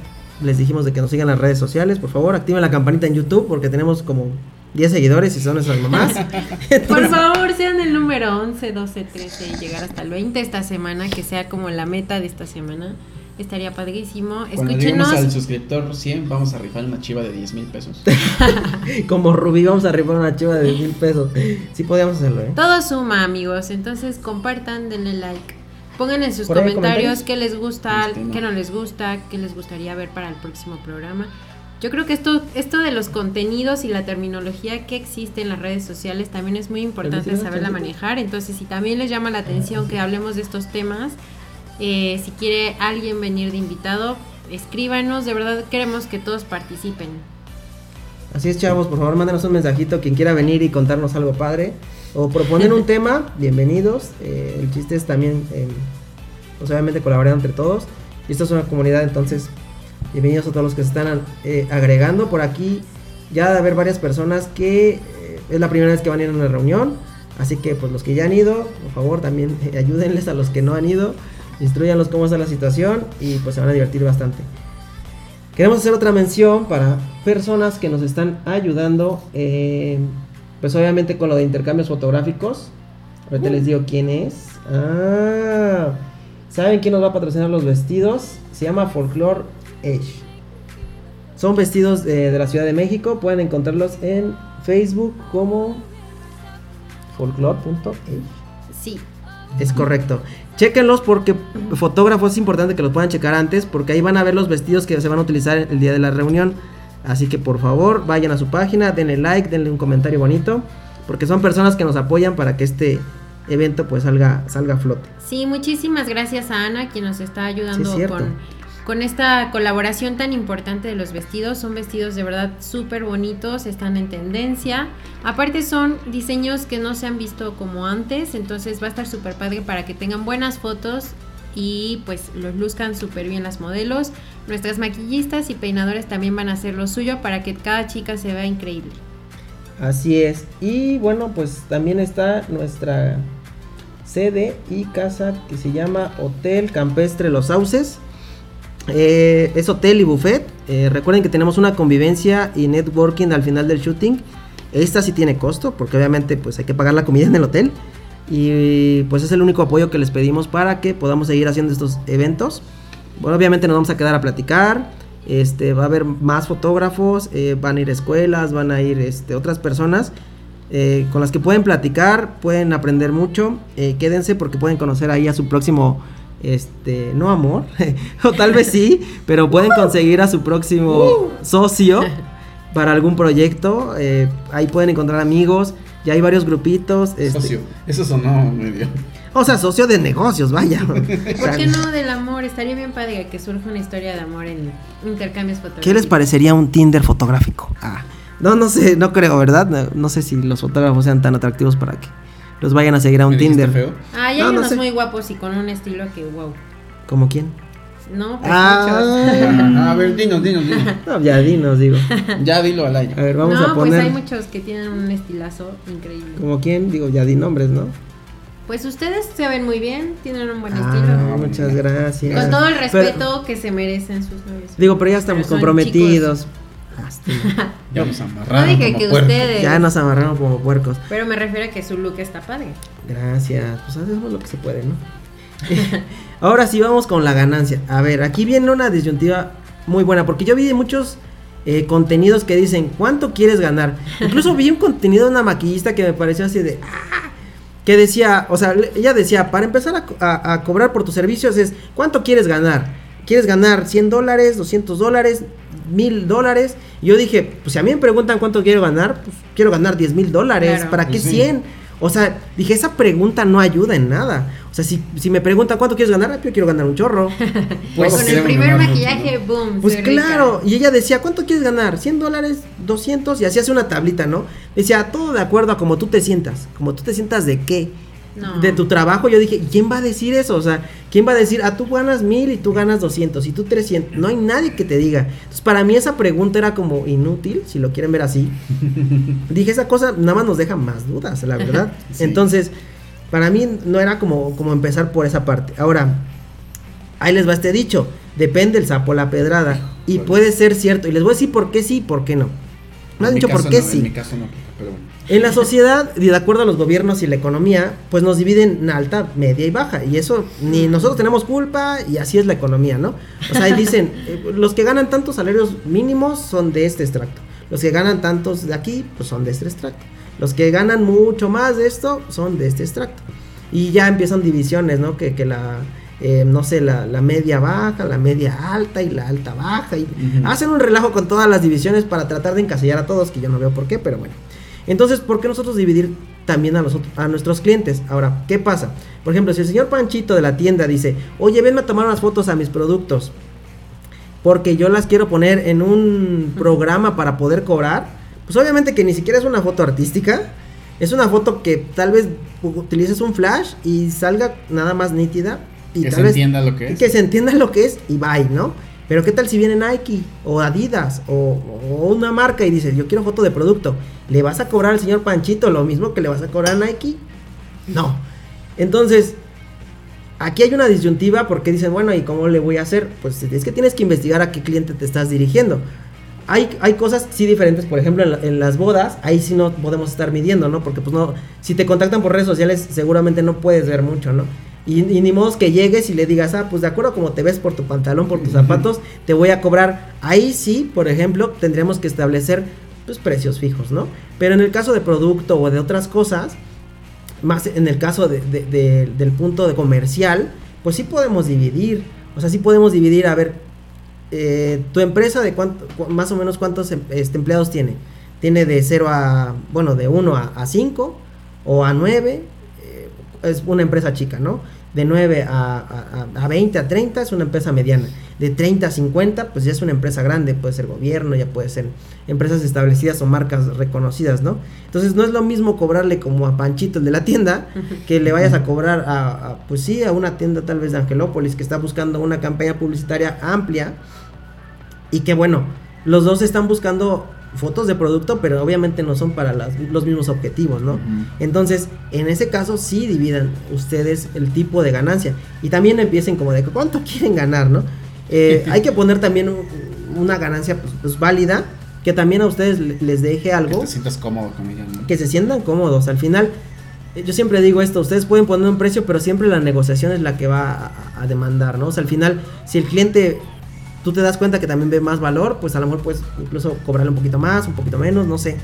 les dijimos de que nos sigan las redes sociales, por favor, activen la campanita en YouTube porque tenemos como 10 seguidores y son nuestras mamás. Por Entonces, favor, sean el número 11, 12, 13 y llegar hasta el 20 esta semana, que sea como la meta de esta semana. Estaría padrísimo. Cuando lleguemos Escúchenos. al suscriptor 100, vamos a rifar una chiva de 10 mil pesos. como Rubí, vamos a arribar una chiva de 10 mil pesos. Sí podíamos hacerlo, ¿eh? Todo suma, amigos. Entonces compartan, denle like. Pongan en sus comentarios comentarios. qué les gusta, Este, no. qué no les gusta, qué les gustaría ver para el próximo programa. Yo creo que esto, esto de los contenidos y la terminología que existe en las redes sociales también es muy importante saberla manejar. Entonces, si también les llama la atención que hablemos de estos temas, eh, si quiere alguien venir de invitado, escríbanos. De verdad queremos que todos participen. Así es, chavos, por favor, mándenos un mensajito. Quien quiera venir y contarnos algo padre o proponer un tema, bienvenidos. Eh, el chiste es también, eh, pues obviamente, colaborar entre todos. Y esto es una comunidad, entonces, bienvenidos a todos los que se están eh, agregando por aquí. Ya de haber varias personas que es la primera vez que van a ir a una reunión. Así que, pues, los que ya han ido, por favor, también ayúdenles a los que no han ido. Instruyanlos cómo está la situación y pues se van a divertir bastante. Queremos hacer otra mención para personas que nos están ayudando, eh, pues obviamente con lo de intercambios fotográficos. Ahorita les digo quién es. Ah, ¿saben quién nos va a patrocinar los vestidos? Se llama Folklore Edge. Son vestidos eh, de la Ciudad de México. Pueden encontrarlos en Facebook como folklore.e. Sí. Es correcto. Chequenlos porque fotógrafos es importante que los puedan checar antes porque ahí van a ver los vestidos que se van a utilizar el día de la reunión. Así que por favor vayan a su página, denle like, denle un comentario bonito porque son personas que nos apoyan para que este evento pues salga salga a flote. Sí, muchísimas gracias a Ana quien nos está ayudando Sí, es con, con esta colaboración tan importante de los vestidos. Son vestidos de verdad súper bonitos, están en tendencia. Aparte son diseños que no se han visto como antes, entonces va a estar súper padre para que tengan buenas fotos y pues los luzcan súper bien las modelos. Nuestras maquillistas y peinadoras también van a hacer lo suyo para que cada chica se vea increíble. Así es. Y bueno, pues también está nuestra sede y casa que se llama Hotel Campestre Los Sauces. Eh, es hotel y buffet. Eh, recuerden que tenemos una convivencia y networking al final del shooting. Esta sí tiene costo, porque obviamente pues hay que pagar la comida en el hotel. Y pues es el único apoyo que les pedimos para que podamos seguir haciendo estos eventos. Bueno, obviamente nos vamos a quedar a platicar. Este, va a haber más fotógrafos, eh, van a ir escuelas, van a ir este, otras personas con las que pueden platicar, pueden aprender mucho. Quédense porque pueden conocer ahí a su próximo, este, no amor, o tal vez sí, pero pueden conseguir a su próximo socio para algún proyecto. eh, ahí pueden encontrar amigos. Ya hay varios grupitos. este, Socio. Eso sonó medio. O sea, socio de negocios, vaya. ¿Por qué no del amor? Estaría bien padre que surja una historia de amor en intercambios fotográficos. ¿Qué les parecería un Tinder fotográfico? Ah, no, no sé, no creo, ¿verdad? No, no sé si los fotógrafos sean tan atractivos para que los vayan a seguir a un ¿Me dijiste Tinder. feo? Ah, hay No, no unos sé. muy guapos y con un estilo que wow. ¿Como quién? No, pues Ah. Ah, a ver, dinos, dinos, dinos. No, ya dinos, digo. Ya dilo al A aire. ver, muchos. vamos no, a poner. pues hay muchos que tienen un estilazo increíble. ¿Como quién? Digo, ya di nombres, ¿no? Pues ustedes se ven muy bien, tienen un buen Ah, estilo. muchas gracias. Con todo el Pero- respeto que se merecen sus novios. digo, pero ya estamos Pero comprometidos. Lástima. Ya nos No amarraron. dije como que puerco. ustedes. Ya nos amarraron como puercos. Pero me refiero a que su look está padre. Gracias. Pues hacemos lo que se puede, ¿no? Ahora sí vamos con la ganancia. A ver, aquí viene una disyuntiva muy buena. Porque yo vi muchos eh, contenidos que dicen, ¿cuánto quieres ganar? Incluso vi un contenido de una maquillista que me pareció así de... "Ah", que decía, o sea, ella decía, para empezar a, co- a- a cobrar por tus servicios es, ¿cuánto quieres ganar? ¿Quieres ganar 100 dólares, 200 dólares, 1000 dólares? Y yo dije, pues si a mí me preguntan cuánto quiero ganar, pues quiero ganar 10 mil dólares. Claro. ¿Para qué sí. 100? O sea, dije, esa pregunta no ayuda en nada. O sea, si, si me preguntan cuánto quieres ganar, yo quiero ganar un chorro. Pues Con el primer maquillaje, boom. Pues rica. claro, y ella decía, ¿cuánto quieres ganar? ¿100 dólares? ¿200? Y así hace una tablita, ¿no? Decía, todo de acuerdo a cómo tú te sientas. ¿Como tú te sientas de qué? No. De tu trabajo. Yo dije, ¿quién va a decir eso? O sea, ¿quién va a decir, ah, tú ganas 1000 y tú ganas 200 y tú 300? No hay nadie que te diga. Entonces, para mí esa pregunta era como inútil, si lo quieren ver así. dije, esa cosa nada más nos deja más dudas, la verdad. Sí. Entonces, para mí no era como, como empezar por esa parte. Ahora, ahí les va este dicho, depende el sapo la pedrada. Y Bueno. puede ser cierto. Y les voy a decir por qué sí y por qué no. Me han dicho por qué no, sí. En mi caso no, pero bueno. En la sociedad, y de acuerdo a los gobiernos y la economía, pues nos dividen en alta, media y baja. Y eso ni nosotros tenemos culpa y así es la economía, ¿no? O sea, ahí dicen, eh, los que ganan tantos salarios mínimos son de este extracto. Los que ganan tantos de aquí, pues son de este extracto. Los que ganan mucho más de esto, son de este extracto. Y ya empiezan divisiones, ¿no? Que, que la, eh, no sé, la, la media baja, la media alta y la alta baja. Y hacen un relajo con todas las divisiones para tratar de encasillar a todos, que yo no veo por qué, pero bueno. Entonces, ¿por qué nosotros dividir también a, nosotros, a nuestros clientes? Ahora, ¿qué pasa? Por ejemplo, si el señor Panchito de la tienda dice, oye, venme a tomar unas fotos a mis productos, porque yo las quiero poner en un programa para poder cobrar, pues obviamente que ni siquiera es una foto artística, es una foto que tal vez utilices un flash y salga nada más nítida. Y Que tal se vez- entienda lo que y es. que se entienda lo que es y bye, ¿no? Pero qué tal si viene Nike o Adidas o, una marca y dices, yo quiero foto de producto, ¿le vas a cobrar al señor Panchito lo mismo que le vas a cobrar a Nike? No. Entonces, aquí hay una disyuntiva porque dicen, bueno, ¿y cómo le voy a hacer? Pues es que tienes que investigar a qué cliente te estás dirigiendo. Hay, hay cosas sí diferentes, por ejemplo, en, en las bodas, ahí sí no podemos estar midiendo, ¿no? Porque pues no, si te contactan por redes sociales, seguramente no puedes ver mucho, ¿no? Y, y ni modo que llegues y le digas, ah, pues de acuerdo como te ves por tu pantalón, por tus zapatos, te voy a cobrar. Ahí sí, por ejemplo, tendríamos que establecer pues precios fijos, ¿no? Pero en el caso de producto o de otras cosas, más en el caso de, de- de- del punto de comercial, pues sí podemos dividir. O sea, sí podemos dividir, a ver, eh, tu empresa de cuánto, cu- más o menos cuántos em- este, empleados tiene. Tiene de 0 a, bueno, de 1 a 5 o a 9, es una empresa chica, ¿no? De 9 a, a, a 20 a 30 es una empresa mediana. De 30 a 50, pues ya es una empresa grande, puede ser gobierno, ya puede ser empresas establecidas o marcas reconocidas, ¿no? Entonces no es lo mismo cobrarle como a Panchito, el de la tienda, que le vayas a cobrar a, a, pues sí, a una tienda tal vez de Angelópolis que está buscando una campaña publicitaria amplia y que bueno, los dos están buscando fotos de producto, pero obviamente no son para las- los mismos objetivos, ¿no? Entonces, en ese caso sí dividan ustedes el tipo de ganancia y también empiecen como de cuánto quieren ganar, ¿no? Eh, hay que poner también un- una ganancia pues, pues, válida que también a ustedes le- les deje Que algo te sientas cómodo con ella, ¿no? que se sientan cómodos. Al final, eh, yo siempre digo esto, ustedes pueden poner un precio, pero siempre la negociación es la que va a, a demandar, ¿no? O sea, al final, si el cliente, tú te das cuenta que también ve más valor, pues a lo mejor puedes incluso cobrarle un poquito más, un poquito menos, no sé.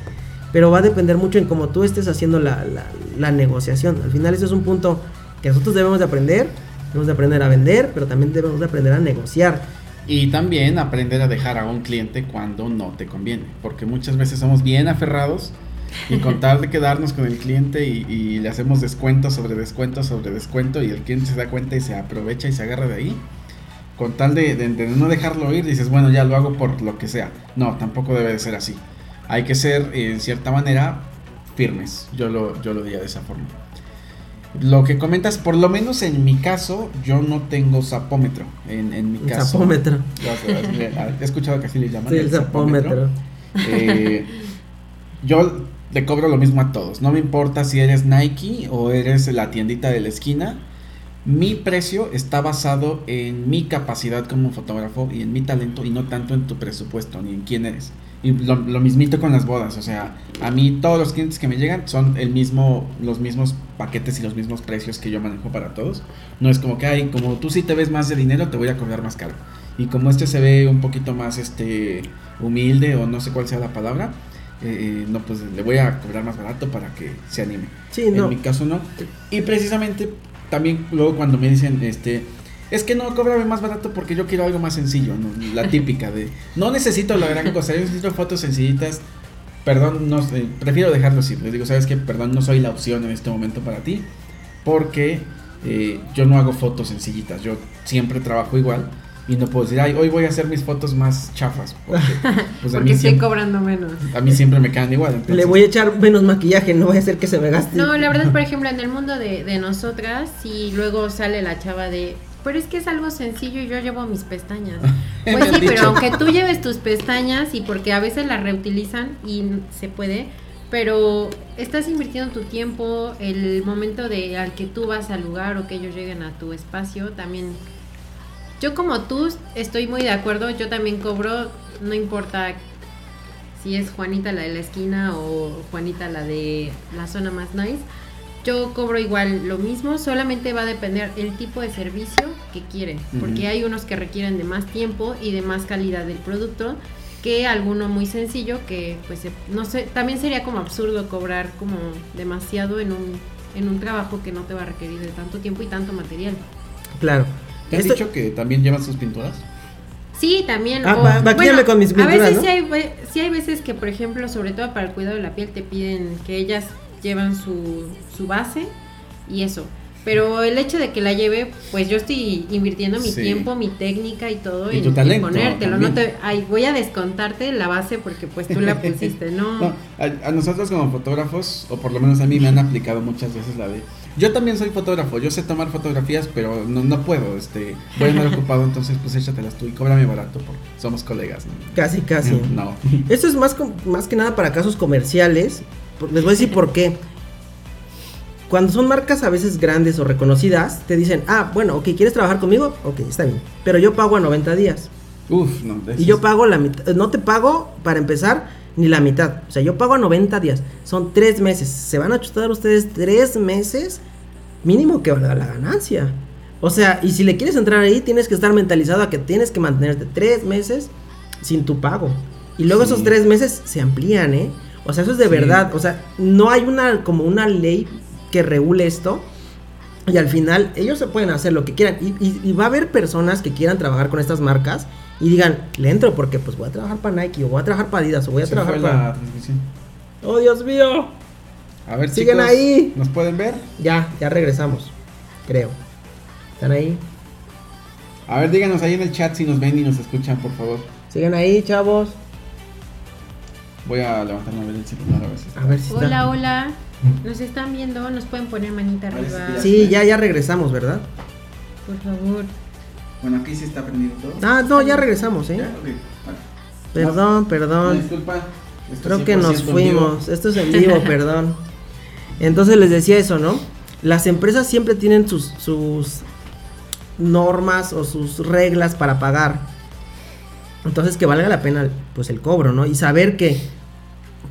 Pero va a depender mucho en cómo tú estés haciendo la, la- negociación. Al final, eso es un punto que nosotros debemos de aprender. Debemos de aprender a vender, pero también debemos de aprender a negociar. Y también aprender a dejar a un cliente cuando no te conviene, porque muchas veces somos bien aferrados y con tal de quedarnos con el cliente y, y le hacemos descuento sobre descuento sobre descuento y el cliente se da cuenta y se aprovecha y se agarra de ahí, con tal de, de- de no dejarlo ir, dices, bueno, ya lo hago por lo que sea. No, tampoco debe de ser así. Hay que ser, en cierta manera, firmes. Yo lo, yo lo diría de esa forma. Lo que comentas, por lo menos en mi caso, yo no tengo zapómetro. En, en mi caso. le- He escuchado que así le llaman. Sí, el zapómetro. Eh, yo le cobro lo mismo a todos. No me importa si eres Nike o eres la tiendita de la esquina. Mi precio está basado en mi capacidad como fotógrafo y en mi talento y no tanto en tu presupuesto ni en quién eres. Y lo, lo mismito con las bodas, o sea, a mí todos los clientes que me llegan son el mismo, los mismos paquetes y los mismos precios que yo manejo para todos. No es como que, ay, como tú sí te ves más de dinero, te voy a cobrar más caro. Y como este se ve un poquito más este humilde o no sé cuál sea la palabra, eh, no, pues le voy a cobrar más barato para que se anime. Sí, no. En mi caso no. Y precisamente también luego cuando me dicen, este, es que no, cóbrame más barato porque yo quiero algo más sencillo, ¿no? la típica de, no necesito la gran cosa, yo necesito fotos sencillitas, perdón, no, sé, prefiero dejarlo así, les digo, sabes que, perdón, no soy la opción en este momento para ti, porque eh, yo no hago fotos sencillitas, yo siempre trabajo igual. Y no puedo decir, ay, hoy voy a hacer mis fotos más chafas. Porque, pues a, Porque mí estoy siempre, cobrando menos. a mí siempre me quedan igual. Le voy a echar menos maquillaje, no voy a hacer que se me gaste. No, la verdad, por ejemplo, en el mundo de, de nosotras, si luego sale la chava de, pero es que es algo sencillo y yo llevo mis pestañas. Pues sí, pero aunque tú lleves tus pestañas y porque a veces las reutilizan y se puede, pero estás invirtiendo tu tiempo, el momento de al que tú vas al lugar o que ellos lleguen a tu espacio, también yo como tú estoy muy de acuerdo, yo también cobro, no importa si es Juanita la de la esquina o Juanita la de la zona más nice. Yo cobro igual lo mismo, solamente va a depender el tipo de servicio que quieren, porque hay unos que requieren de más tiempo y de más calidad del producto que alguno muy sencillo que pues no sé, también sería como absurdo cobrar como demasiado en un en un trabajo que no te va a requerir de tanto tiempo y tanto material. Claro. ¿Te han Esto- dicho que también llevan sus pinturas? Sí, también. Ah, o- va- maquíllame con mis A pinturas, veces ¿no? sí, hay, ve- sí hay veces que, por ejemplo, sobre todo para el cuidado de la piel, te piden que ellas llevan su, su base y eso. Pero el hecho de que la lleve, pues yo estoy invirtiendo mi Sí. tiempo, mi técnica y todo Y en, tu en talento ponértelo. No te, ay, voy a descontarte la base porque pues tú la pusiste, ¿no? No, a, a nosotros como fotógrafos, o por lo menos a mí me han aplicado muchas veces la de... Yo también soy fotógrafo, yo sé tomar fotografías, pero no, no puedo, este, voy a andar ocupado, entonces pues échatelas tú y cóbrame barato, porque somos colegas. ¿no? Casi, casi. No. Esto es más, más que nada para casos comerciales. Les voy a decir por qué. Cuando son marcas a veces grandes o reconocidas, te dicen, ah, bueno, ok, ¿quieres trabajar conmigo? Ok, está bien. Pero yo pago a 90 días. Uf, no. Y yo pago la mitad. No te pago, para empezar, ni la mitad. O sea, yo pago a 90 días. Son tres meses. Se van a chutar ustedes tres meses. Mínimo que valga la ganancia. O sea, y si le quieres entrar ahí, tienes que estar mentalizado a que tienes que mantenerte tres meses sin tu pago. Y luego Sí. esos tres meses se amplían, ¿eh? O sea, eso es de Sí. verdad. O sea, no hay una como una ley que regule esto. Y al final ellos se pueden hacer lo que quieran. Y, y- y va a haber personas que quieran trabajar con estas marcas y digan, le entro porque pues voy a trabajar para Nike o voy a trabajar para Adidas o voy a Se trabajar fue para... la transmisión. ¡Oh, Dios mío! A ver, Siguen chicos, ahí. ¿Nos pueden ver? Ya, ya regresamos. Creo. ¿Están ahí? A ver, díganos ahí en el chat si nos ven y nos escuchan, por favor. ¿Siguen ahí, chavos? Voy a levantarme a ver el celular a ver si está. A ver si Hola, hola. Nos están viendo, nos pueden poner manita arriba. Sí, ya, ya regresamos, ¿verdad? Por favor. Bueno, aquí sí está prendido todo. Ah, no, ya regresamos, ¿eh? ¿Ya? Vale. Perdón, No, perdón. disculpa. esto Creo que nos 100% en fuimos. Esto es en vivo, perdón. Entonces les decía eso, ¿no? Las empresas siempre tienen sus, sus normas o sus reglas para pagar. Entonces que valga la pena pues el cobro, ¿no? Y saber que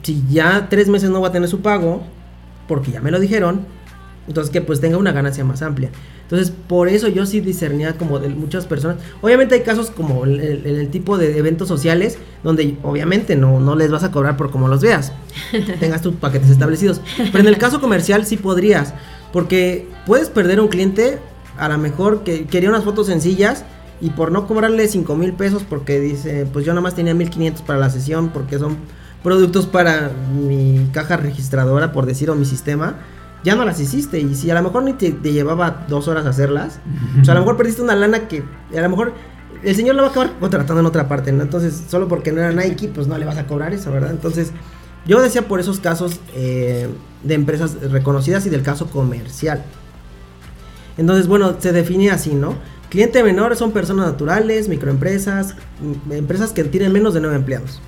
si ya tres meses no va a tener su pago, porque ya me lo dijeron, entonces que pues tenga una ganancia más amplia. Entonces por eso yo sí discernía como de muchas personas. Obviamente hay casos como en el, el tipo de eventos sociales, donde obviamente no, no les vas a cobrar por como los veas, tengas tus paquetes establecidos. Pero en el caso comercial sí podrías, porque puedes perder un cliente a lo mejor que quería unas fotos sencillas y por no cobrarle 5 mil pesos porque dice, pues yo nada más tenía 1500 para la sesión porque son productos para mi caja registradora, por decir, o mi sistema, ya no las hiciste. Y si a lo mejor ni te, llevaba dos horas hacerlas, o sea, a lo mejor perdiste una lana que a lo mejor el señor la va a acabar contratando en otra parte, ¿no? Entonces, solo porque no era Nike, pues no le vas a cobrar eso, ¿verdad? Entonces, yo decía por esos casos eh, de empresas reconocidas y del caso comercial. Entonces, bueno, se define así, ¿no? Cliente menor son personas naturales, microempresas, m- empresas que tienen menos de nueve empleados.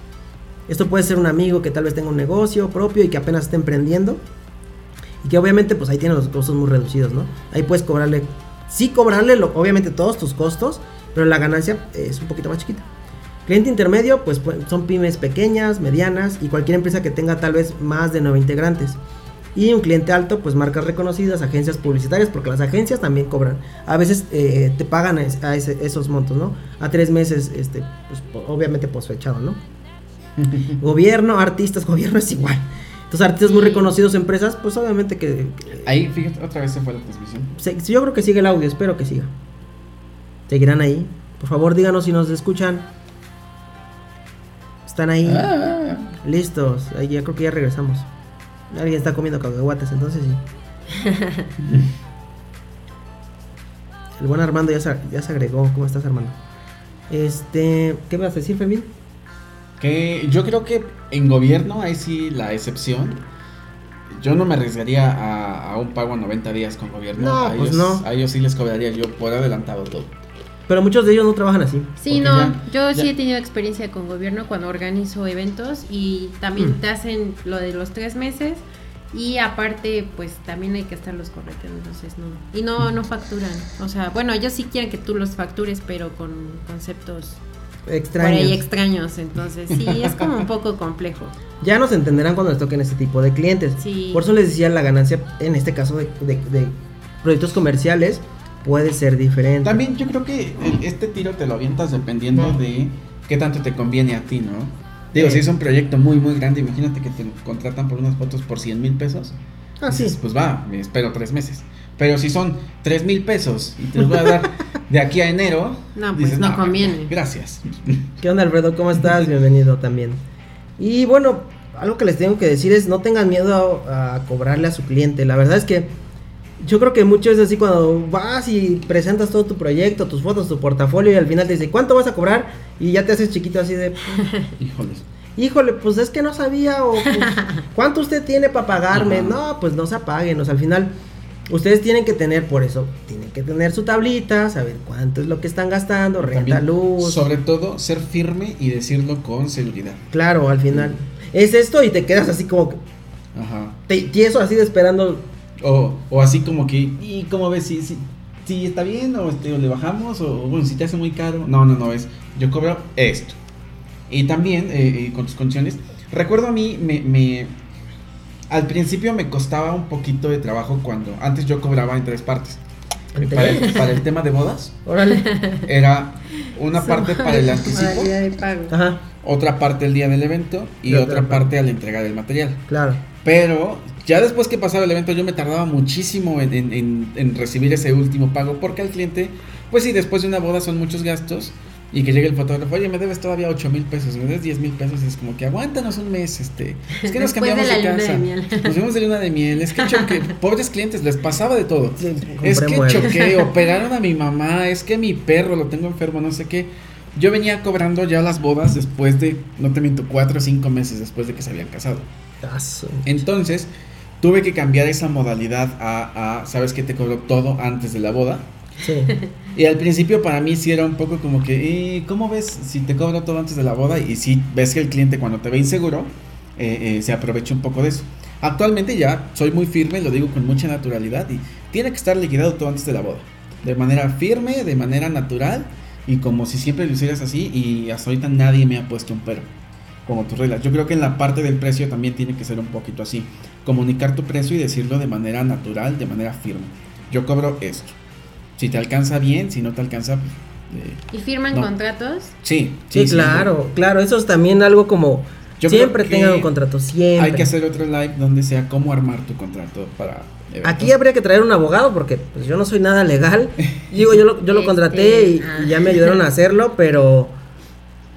Esto puede ser un amigo que tal vez tenga un negocio propio y que apenas esté emprendiendo. Y que obviamente pues ahí tienen los costos muy reducidos, ¿no? Ahí puedes cobrarle, sí cobrarle lo- obviamente todos tus costos, pero la ganancia es un poquito más chiquita. Cliente intermedio pues pu- son pymes pequeñas, medianas y cualquier empresa que tenga tal vez más de nueve integrantes. Y un cliente alto, pues marcas reconocidas, agencias publicitarias, porque las agencias también cobran. A veces eh, te pagan a, esos montos, ¿no? A tres meses, este, pues, obviamente posfechado, ¿no? Gobierno, artistas, gobierno es igual. Entonces, artistas muy reconocidos, empresas, pues obviamente que... que- Ahí, fíjate, otra vez se fue la transmisión. se- yo creo que sigue el audio, espero que siga. Seguirán ahí. Por favor, díganos si nos escuchan. Están ahí. Ah, Listos. Ahí ya creo que ya regresamos. Alguien está comiendo cacahuates, entonces sí. El buen Armando ya se, ya se agregó. ¿Cómo estás, Armando? Este, ¿qué me vas a decir, Fermín? Que yo creo que en gobierno, ahí sí la excepción. Yo no me arriesgaría a, a un pago a 90 días con gobierno. No, a pues ellos, no. A ellos sí les cobraría yo por adelantado todo. Pero muchos de ellos no trabajan así. Sí, no, ya- yo ya- sí he tenido experiencia con gobierno cuando organizo eventos y también Mm. te hacen lo de los tres meses y aparte pues también hay que estarlos correteando, entonces no. Y no, no facturan, o sea, bueno, ellos sí quieren que tú los factures pero con conceptos por Extraños. ahí extraños, entonces sí, es como un poco complejo. Ya nos entenderán cuando les toquen este tipo de clientes. Sí. Por eso les decía, la ganancia en este caso de, de- de proyectos comerciales puede ser diferente. También yo creo que el- este tiro te lo avientas dependiendo de qué tanto te conviene a ti, ¿no? Digo, Sí. si es un proyecto muy, muy grande, imagínate que te contratan por unas fotos por 100 mil pesos. Ah, sí. Dices, Pues va, me espero tres meses. Pero si son 3 mil pesos y te los voy a dar de aquí a enero, No, pues no conviene. Gracias. ¿Qué onda, Alfredo? ¿Cómo estás? Bienvenido también. Y bueno, algo que les tengo que decir es no tengan miedo a, a cobrarle a su cliente. La verdad es que yo creo que mucho es así cuando vas y presentas todo tu proyecto, tus fotos, tu portafolio y al final te dice, ¿cuánto vas a cobrar? Y ya te haces chiquito así de, Híjoles. híjole, pues es que no sabía o pues, ¿cuánto usted tiene para pagarme? Ajá. No, pues no se apaguen, o sea, al final ustedes tienen que tener por eso, tienen que tener su tablita, saber cuánto es lo que están gastando, renta, También, luz. Sobre todo, ser firme y decirlo con seguridad. Claro, al final. Es esto y te quedas así como que Ajá. te- tieso, así de esperando. O, o así como que, ¿y cómo ves? Si, si, si está bien o, este, o le bajamos o, bueno, si te hace muy caro. No, no, no, es, yo cobro esto. Y también eh, eh, con tus condiciones. Recuerdo a mí, me, me, al principio me costaba un poquito de trabajo cuando, antes yo cobraba en tres partes. ¿En Para el, para el tema de bodas, Órale. era una parte para el anticipo, de pago. Ajá, otra parte el día del evento y Y otra otra parte. parte al entregar el material. claro. Pero Ya después que pasaba el evento yo me tardaba muchísimo en, en- en- en recibir ese último pago porque al cliente, pues sí, después de una boda son muchos gastos y que llegue el fotógrafo, oye, me debes todavía 8 mil pesos, me debes 10 mil pesos y es como que aguántanos un mes, este, es que nos cambiamos la de, luna de casa, miel. nos fuimos de luna de miel, es que choqué, pobres clientes, les pasaba de todo. Sí, Es que muebles. choqué, operaron a mi mamá, es que mi perro lo tengo enfermo, no sé qué. Yo venía cobrando ya las bodas después de, no te miento, cuatro o cinco meses después de que se habían casado. Entonces, tuve que cambiar esa modalidad a, a, ¿sabes qué? Te cobro todo antes de la boda. Sí. Y al principio para mí sí era un poco como que, eh, ¿cómo ves si te cobro todo antes de la boda? Y si ves que el cliente cuando te ve inseguro, eh, eh, se aprovecha un poco de eso. Actualmente ya soy muy firme, lo digo con mucha naturalidad y tiene que estar liquidado todo antes de la boda. De manera firme, de manera natural y como si siempre lo hicieras así y hasta ahorita nadie me ha puesto un pero. Como tus reglas. Yo creo que en la parte del precio también tiene que ser un poquito así. Comunicar tu precio y decirlo de manera natural, de manera firme. Yo cobro esto. Si te alcanza bien, si no te alcanza, pues, eh, ¿Y firman No. contratos? sí, Sí, claro, claro, eso es también algo como Yo siempre tengan un contrato, siempre. Hay que hacer otro live donde sea cómo armar tu contrato para. eventos. Aquí habría que traer un abogado porque pues yo no soy nada legal. Digo, yo lo, yo lo Este, contraté y, y ya me ayudaron a hacerlo, pero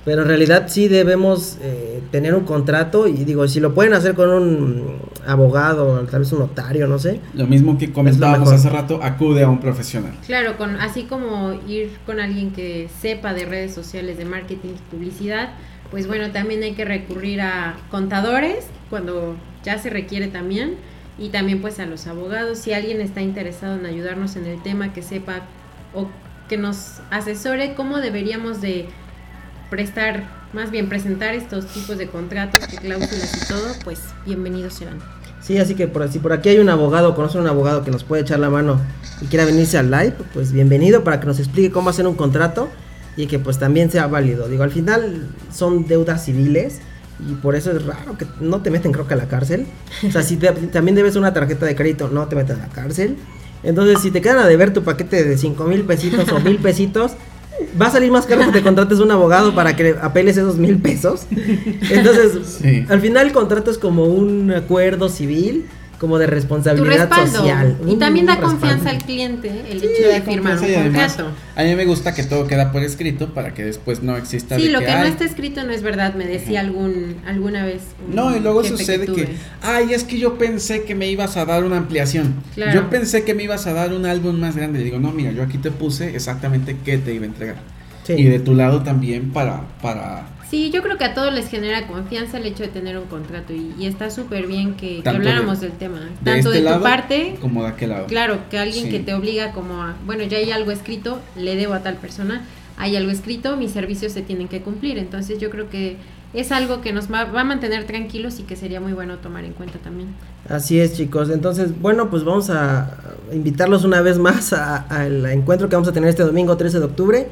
pero en realidad sí debemos eh, tener un contrato y digo, si lo pueden hacer con un abogado, tal vez un notario, no sé. Lo mismo que comentábamos hace rato, acude a un profesional. Claro, con, así como ir con alguien que sepa de redes sociales, de marketing y publicidad, pues bueno, también hay que recurrir a contadores cuando ya se requiere también y también pues a los abogados. Si alguien está interesado en ayudarnos en el tema, que sepa o que nos asesore cómo deberíamos de prestar, más bien presentar estos tipos de contratos, qué cláusulas y todo, pues bienvenidos serán. Sí, así que por, por aquí hay un abogado, conoce un abogado que nos puede echar la mano y quiera venirse al live, pues bienvenido para que nos explique cómo hacer un contrato y que pues también sea válido. Digo, al final son deudas civiles y por eso es raro que no te meten creo que a la cárcel. O sea, si te- también debes una tarjeta de crédito, no te meten a la cárcel. Entonces, si te quedan a deber tu paquete de 5 mil pesitos o mil pesitos, va a salir más caro que te contrates un abogado para que apeles esos mil pesos. Entonces, Sí. al final el contrato es como un acuerdo civil, como de responsabilidad social. Y también da confianza al cliente el Sí, hecho de firmar un contrato. A mí me gusta que todo queda por escrito para que después no exista. Sí, de lo que no "Ay, está escrito no es verdad, me decía algún alguna vez. No, y luego sucede que, ay, es que yo pensé que me ibas a dar una ampliación. Claro. Yo pensé que me ibas a dar un álbum más grande. Le digo, no, mira, yo aquí te puse exactamente qué te iba a entregar. Sí. Y de tu lado también para, para Sí, yo creo que a todos les genera confianza el hecho de tener un contrato y, y está súper bien que, habláramos de- del tema. de Tanto este de lado tu parte, como de aquel lado. claro, que alguien Sí. que te obliga como a, bueno, ya hay algo escrito, le debo a tal persona, hay algo escrito, mis servicios se tienen que cumplir. Entonces yo creo que es algo que nos va, va a mantener tranquilos y que sería muy bueno tomar en cuenta también. Así es, chicos. Entonces, bueno, pues vamos a invitarlos una vez más a- al encuentro que vamos a tener este domingo 13 de octubre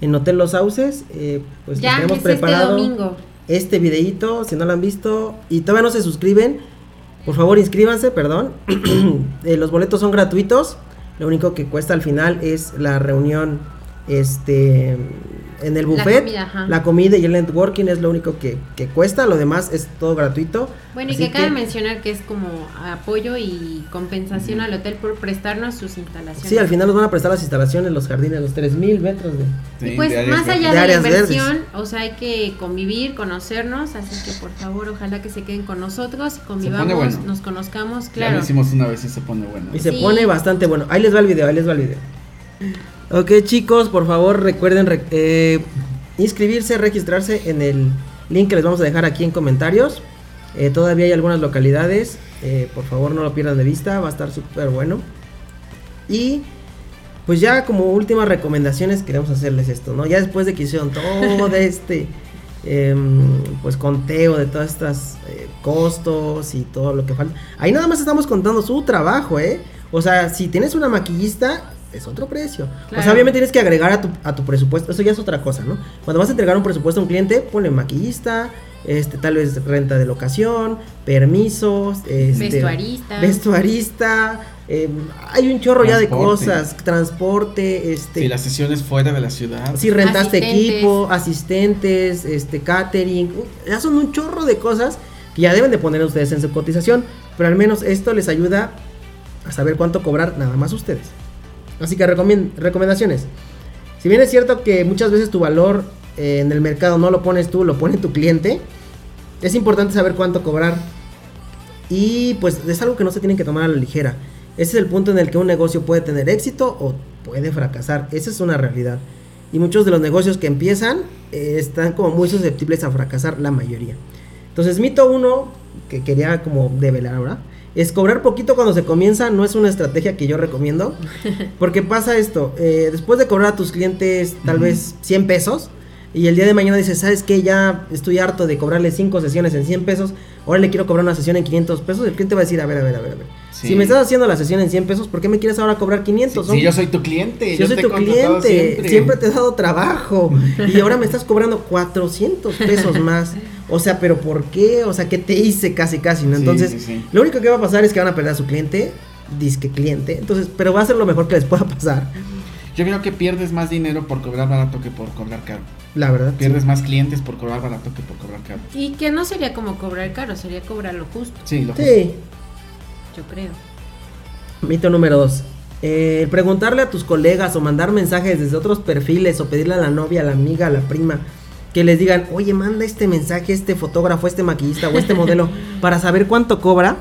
en Hotel Los Sauces. Eh, pues ya tenemos es preparado este domingo. este videíto, si no lo han visto y todavía no se suscriben, por favor inscríbanse, perdón. Eh, los boletos son gratuitos. Lo único que cuesta al final es la reunión este en el La buffet. comida, ajá. La comida y el networking es lo único que, que cuesta, lo demás es todo gratuito. Bueno, y Así que cabe mencionar que es como apoyo y compensación al hotel por prestarnos sus instalaciones. Sí, al final nos van a prestar las instalaciones, los jardines, los 3000 metros de... Sí, Y pues de más allá De de, la áreas verdes. inversión, o sea, hay que convivir, conocernos, así que por favor, ojalá que se queden con nosotros, convivamos, bueno. nos conozcamos, Ya claro. lo hicimos una vez y se pone bueno. Y se Sí. pone bastante bueno. Ahí les va el video, ahí les va el video. Ok, chicos, por favor recuerden re- eh, inscribirse, registrarse en el link que les vamos a dejar aquí en comentarios. Eh, todavía hay algunas localidades. eh, por favor, no lo pierdan de vista, va a estar súper bueno. Y pues ya como últimas recomendaciones queremos hacerles esto, ¿no? Ya después de que hicieron todo este em, pues conteo de todas estas costos y todo lo que falta. Ahí nada más estamos contando su trabajo, ¿eh? O sea, si tienes una maquillista es otro precio. O sea, obviamente tienes que agregar a tu, a tu presupuesto, eso ya es otra cosa, ¿no? Cuando vas a entregar un presupuesto a un cliente, ponle maquillista, este, tal vez renta de locación, permisos, este, Vestuarista. vestuarista, eh, hay un chorro ya de cosas, transporte, este, Si las sesiones fuera de la ciudad. si rentaste Asistentes. equipo, asistentes, este catering, ya son un chorro de cosas que ya deben de poner ustedes en su cotización. pero al menos esto les ayuda a saber cuánto cobrar nada más ustedes. Así que recomendaciones. Si bien es cierto que muchas veces tu valor eh, en el mercado no lo pones tú, lo pone tu cliente, es importante saber cuánto cobrar. Y pues es algo que no se tiene que tomar a la ligera. Ese es el punto en el que un negocio puede tener éxito o puede fracasar. Esa es una realidad. Y muchos de los negocios que empiezan eh, están como muy susceptibles a fracasar, la mayoría. Entonces, mito uno, que quería como develar ahora, es cobrar poquito cuando se comienza, no es una estrategia que yo recomiendo. Porque pasa esto, eh, después de cobrar a tus clientes tal vez 100 pesos, y el día de mañana dices, ¿sabes qué? Ya estoy harto de cobrarle 5 sesiones en 100 pesos, ahora le quiero cobrar una sesión en 500 pesos, el cliente va a decir, a ver, a ver, a ver, a ver. Si me estás haciendo la sesión en 100 pesos, ¿por qué me quieres ahora cobrar 500? Si yo soy tu cliente, yo, soy tu cliente, siempre. te he dado trabajo y ahora me estás cobrando 400 pesos más. O sea, pero ¿por qué? O sea, ¿qué te hice casi casi, no? Entonces, lo único que va a pasar es que van a perder a su cliente, disque cliente, entonces, pero va a ser lo mejor que les pueda pasar. Yo creo que pierdes más dinero por cobrar barato que por cobrar caro. La verdad. Pierdes más clientes por cobrar barato que por cobrar caro. Y que no sería como cobrar caro, sería cobrar lo justo. Sí, lo justo. Sí. Yo creo. Mito número dos. Eh, preguntarle a tus colegas o mandar mensajes desde otros perfiles o pedirle a la novia, a la amiga, a la prima que les digan, oye, manda este mensaje, este fotógrafo, este maquillista o este modelo para saber cuánto cobra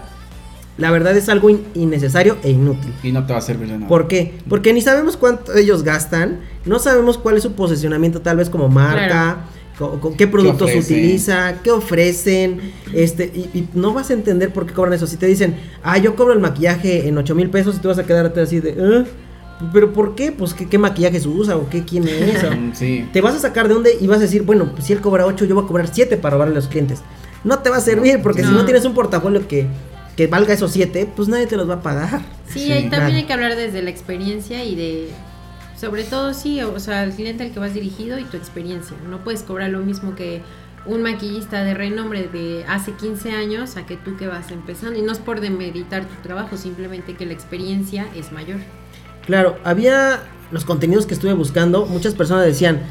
la verdad es algo innecesario e inútil. Y no te va a servir de nada. ¿Por qué? Porque ni sabemos cuánto ellos gastan, no sabemos cuál es su posicionamiento tal vez como marca, con, qué productos utiliza, qué ofrecen, este, y, no vas a entender por qué cobran eso. Si te dicen, ah, yo cobro el maquillaje en 8 mil pesos y tú vas a quedarte así de, ¿Eh? ¿Pero por qué? Pues ¿qué, maquillaje se usa o qué quién es. sí. Te vas a sacar de dónde y vas a decir, bueno, pues si él cobra 8, yo voy a cobrar 7 para robarle a los clientes. No te va a servir porque si no tienes un portafolio que que valga esos siete, pues nadie te los va a pagar. Sí, ahí también hay que hablar desde la experiencia y de, sobre todo sí, o sea, el cliente al que vas dirigido y tu experiencia. No puedes cobrar lo mismo que un maquillista de renombre de hace 15 años a que tú que vas empezando. Y no es por demeritar tu trabajo, simplemente que la experiencia es mayor. Claro, había los contenidos que estuve buscando, muchas personas decían,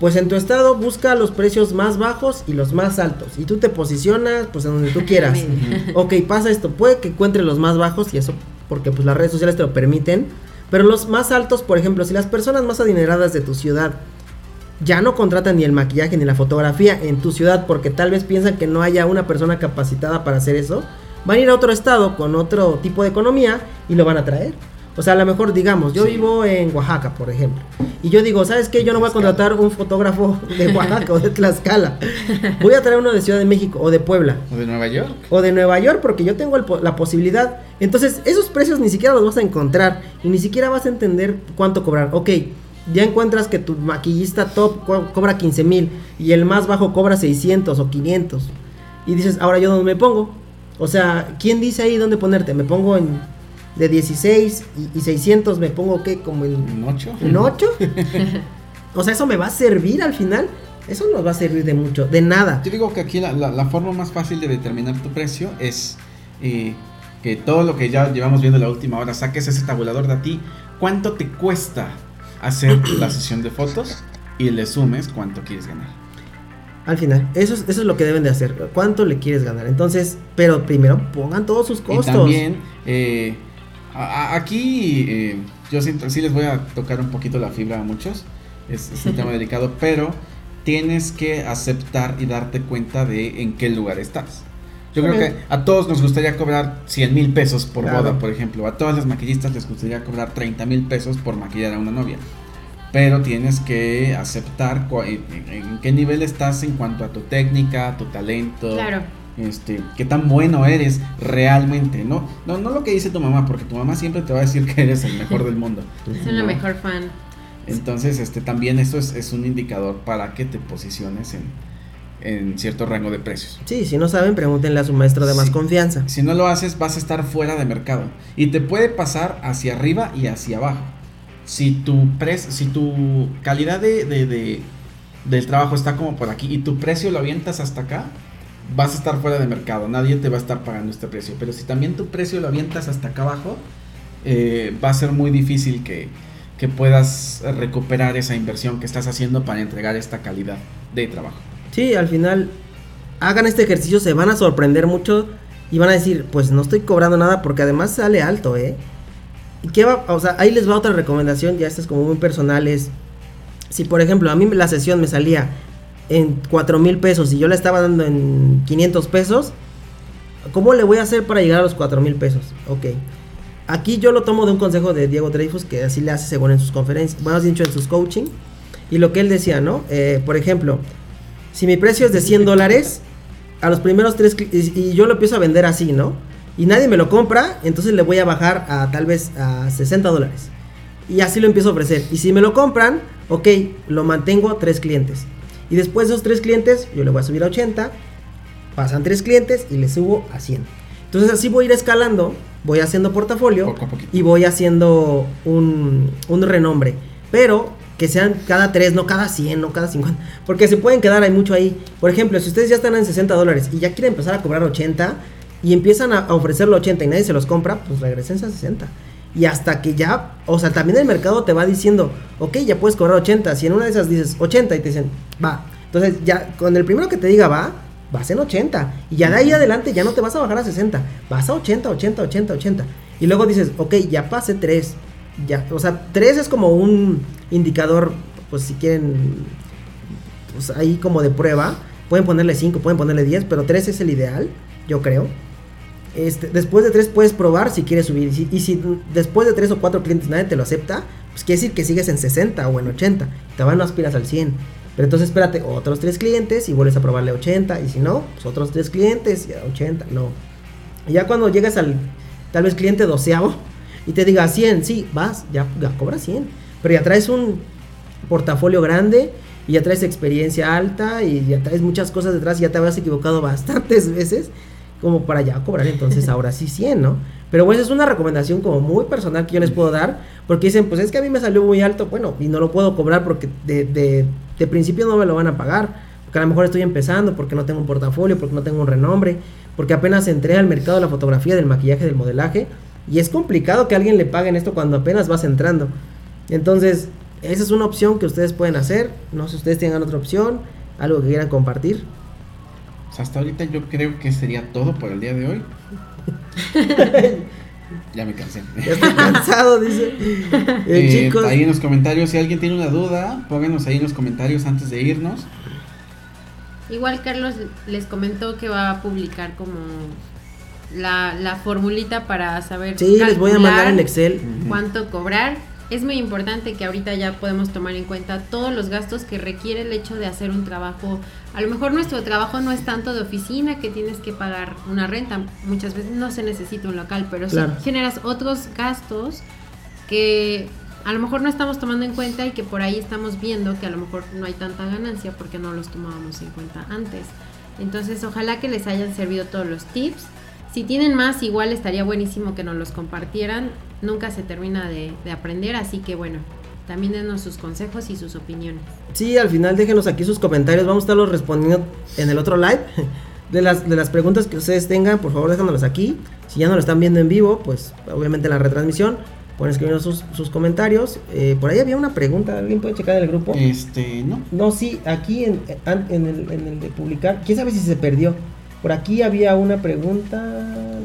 pues en tu estado busca los precios más bajos y los más altos. Y tú te posicionas pues en donde tú quieras. ok, pasa esto. Puede que encuentre los más bajos y eso porque pues las redes sociales te lo permiten. Pero los más altos, por ejemplo, si las personas más adineradas de tu ciudad ya no contratan ni el maquillaje ni la fotografía en tu ciudad porque tal vez piensan que no haya una persona capacitada para hacer eso, van a ir a otro estado con otro tipo de economía y lo van a traer. O sea, a lo mejor digamos, yo vivo en Oaxaca, por ejemplo, y yo digo, ¿sabes qué? Yo no voy a contratar un fotógrafo de Oaxaca o de Tlaxcala. Voy a traer uno de Ciudad de México o de Puebla. O de Nueva York. O de Nueva York, porque yo tengo la posibilidad. Entonces, esos precios ni siquiera los vas a encontrar y ni siquiera vas a entender cuánto cobrar. Ok, ya encuentras que tu maquillista top cobra 15 mil y el más bajo cobra 600 o 500. Y dices, ahora yo dónde me pongo. O sea, ¿quién dice ahí dónde ponerte? Me pongo en de 16 y, 600 me pongo que como en un 8. ¿Un 8? o sea, eso me va a servir al final. Eso no va a servir de mucho, de nada. Yo digo que aquí la, forma más fácil de determinar tu precio es eh, que todo lo que ya llevamos viendo la última hora, saques ese tabulador de a ti. ¿Cuánto te cuesta hacer la sesión de fotos? Y le sumes cuánto quieres ganar. Al final, eso es, eso es lo que deben de hacer. ¿Cuánto le quieres ganar? Entonces, pero primero pongan todos sus costos. Y también, eh, aquí eh, yo siento, sí les voy a tocar un poquito la fibra a muchos, es, un tema delicado, pero tienes que aceptar y darte cuenta de en qué lugar estás. Yo creo que a todos nos gustaría cobrar 100 mil pesos por boda, por ejemplo. A todas las maquillistas les gustaría cobrar 30 mil pesos por maquillar a una novia. Pero tienes que aceptar en, qué nivel estás en cuanto a tu técnica, tu talento. Claro este, qué tan bueno eres realmente, ¿no? No, no lo que dice tu mamá, porque tu mamá siempre te va a decir que eres el mejor del mundo. Soy la mejor fan. Entonces, este, también eso es, un indicador para que te posiciones en, en, cierto rango de precios. Sí, si no saben, pregúntenle a su maestro de más confianza. Si no lo haces, vas a estar fuera de mercado. Y te puede pasar hacia arriba y hacia abajo. Si tu, si tu calidad de, de, del trabajo está como por aquí y tu precio lo avientas hasta acá, vas a estar fuera de mercado, nadie te va a estar pagando este precio. Pero si también tu precio lo avientas hasta acá abajo, eh, va a ser muy difícil que, que, puedas recuperar esa inversión que estás haciendo para entregar esta calidad de trabajo. Sí, al final hagan este ejercicio, se van a sorprender mucho y van a decir, pues no estoy cobrando nada porque además sale alto, ¿eh? ¿Y qué va? O sea, ahí les va otra recomendación, ya esta es como muy personal, es, si por ejemplo a mí la sesión me salía en 4 mil pesos y yo la estaba dando en 500 pesos, ¿cómo le voy a hacer para llegar a los 4 mil pesos? Ok. Aquí yo lo tomo de un consejo de Diego Dreyfus, que así le hace según en sus conferencias, bueno, has dicho en sus coaching, y lo que él decía, ¿no? Eh, por ejemplo, si mi precio es de 100 dólares, a los primeros tres, y, y yo lo empiezo a vender así, ¿no? Y nadie me lo compra, entonces le voy a bajar a tal vez a 60 dólares. Y así lo empiezo a ofrecer. Y si me lo compran, ok, lo mantengo tres clientes. Y después de esos tres clientes, yo le voy a subir a 80. Pasan tres clientes y le subo a 100. Entonces así voy a ir escalando, voy haciendo portafolio Poco y voy haciendo un, un renombre. Pero que sean cada 3, no cada 100, no cada 50. Porque se pueden quedar, hay mucho ahí. Por ejemplo, si ustedes ya están en 60 dólares y ya quieren empezar a cobrar 80 y empiezan a, a ofrecerlo 80 y nadie se los compra, pues regresen a 60. Y hasta que ya, o sea, también el mercado te va diciendo, ok, ya puedes cobrar 80. Si en una de esas dices 80 y te dicen, va. Entonces ya con el primero que te diga va, vas en 80. Y ya de ahí adelante ya no te vas a bajar a 60. Vas a 80, 80, 80, 80. Y luego dices, ok, ya pasé 3. Ya, o sea, 3 es como un indicador, pues si quieren, pues ahí como de prueba. Pueden ponerle 5, pueden ponerle 10, pero 3 es el ideal, yo creo. Este, después de 3 puedes probar si quieres subir. Y si, después de 3 o 4 clientes nadie te lo acepta, pues quiere decir que sigues en 60 o en 80. Te van no aspiras al 100. Pero entonces espérate otros 3 clientes y vuelves a probarle 80. Y si no, pues otros 3 clientes y a 80. No. Y ya cuando llegas al tal vez cliente doceavo y te diga 100, sí, vas, ya, ya cobras 100. Pero ya traes un portafolio grande y ya traes experiencia alta y ya traes muchas cosas detrás y ya te habías equivocado bastantes veces como para ya cobrar entonces ahora sí 100, ¿no? Pero bueno, es una recomendación como muy personal que yo les puedo dar porque dicen, pues es que a mí me salió muy alto, bueno, y no lo puedo cobrar porque de, de, principio no me lo van a pagar, porque a lo mejor estoy empezando, porque no tengo un portafolio, porque no tengo un renombre, porque apenas entré al mercado de la fotografía, del maquillaje, del modelaje, y es complicado que alguien le paguen esto cuando apenas vas entrando. Entonces, esa es una opción que ustedes pueden hacer. No sé si ustedes tengan otra opción, algo que quieran compartir. Hasta ahorita yo creo que sería todo por el día de hoy. ya me cansé. Ya estoy cansado, dice. Eh, Eh, chicos, Ahí en los comentarios, si alguien tiene una duda, pónganos ahí en los comentarios antes de irnos. Igual Carlos les comentó que va a publicar como la, la formulita para saber sí, les voy a mandar en Excel. cuánto cobrar. Es muy importante que ahorita ya podemos tomar en cuenta todos los gastos que requiere el hecho de hacer un trabajo. A lo mejor nuestro trabajo no es tanto de oficina que tienes que pagar una renta. Muchas veces no se necesita un local, pero Claro. sí generas otros gastos que a lo mejor no estamos tomando en cuenta y que por ahí estamos viendo que a lo mejor no hay tanta ganancia porque no los tomábamos en cuenta antes. Entonces, ojalá que les hayan servido todos los tips. Si tienen más, igual estaría buenísimo que nos los compartieran. Nunca se termina de, de aprender, así que bueno, también denos sus consejos y sus opiniones. Sí, al final déjenos aquí sus comentarios. Vamos a estarlos respondiendo en el otro live. De las, de las preguntas que ustedes tengan, por favor déjanoslas aquí. Si ya no lo están viendo en vivo, pues obviamente en la retransmisión. Pueden escribirnos sus, sus comentarios. Eh, por ahí había una pregunta. ¿Alguien puede checar en el grupo? Este, no. No, sí, aquí en, en, en el, en el de publicar. ¿Quién sabe si se perdió? Por aquí había una pregunta.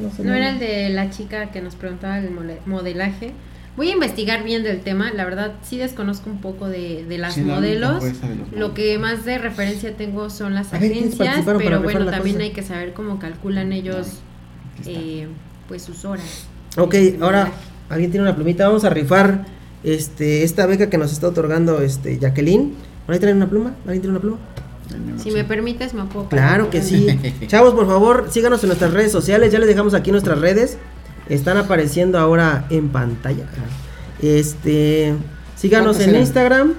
No sé. No era el de la chica que nos preguntaba mole- modelaje. Voy a investigar bien del tema, la verdad sí desconozco un poco de, de las Sí, modelos. Lo que más de referencia tengo son las A ver, ¿quiénes agencias, pero bueno, también cosa? hay que saber cómo calculan ellos eh, pues sus horas. Ok, de ahora alguien tiene una plumita. Vamos a rifar este esta beca que nos está otorgando este Jacqueline. ¿Por ahí traen una pluma? ¿Alguien tiene una pluma? Si me permites, me puedo Claro que sí. Chavos, por favor, síganos en nuestras redes sociales. Ya les dejamos aquí nuestras redes. Están apareciendo ahora en pantalla. Este, síganos ¿Cuántas en? Instagram.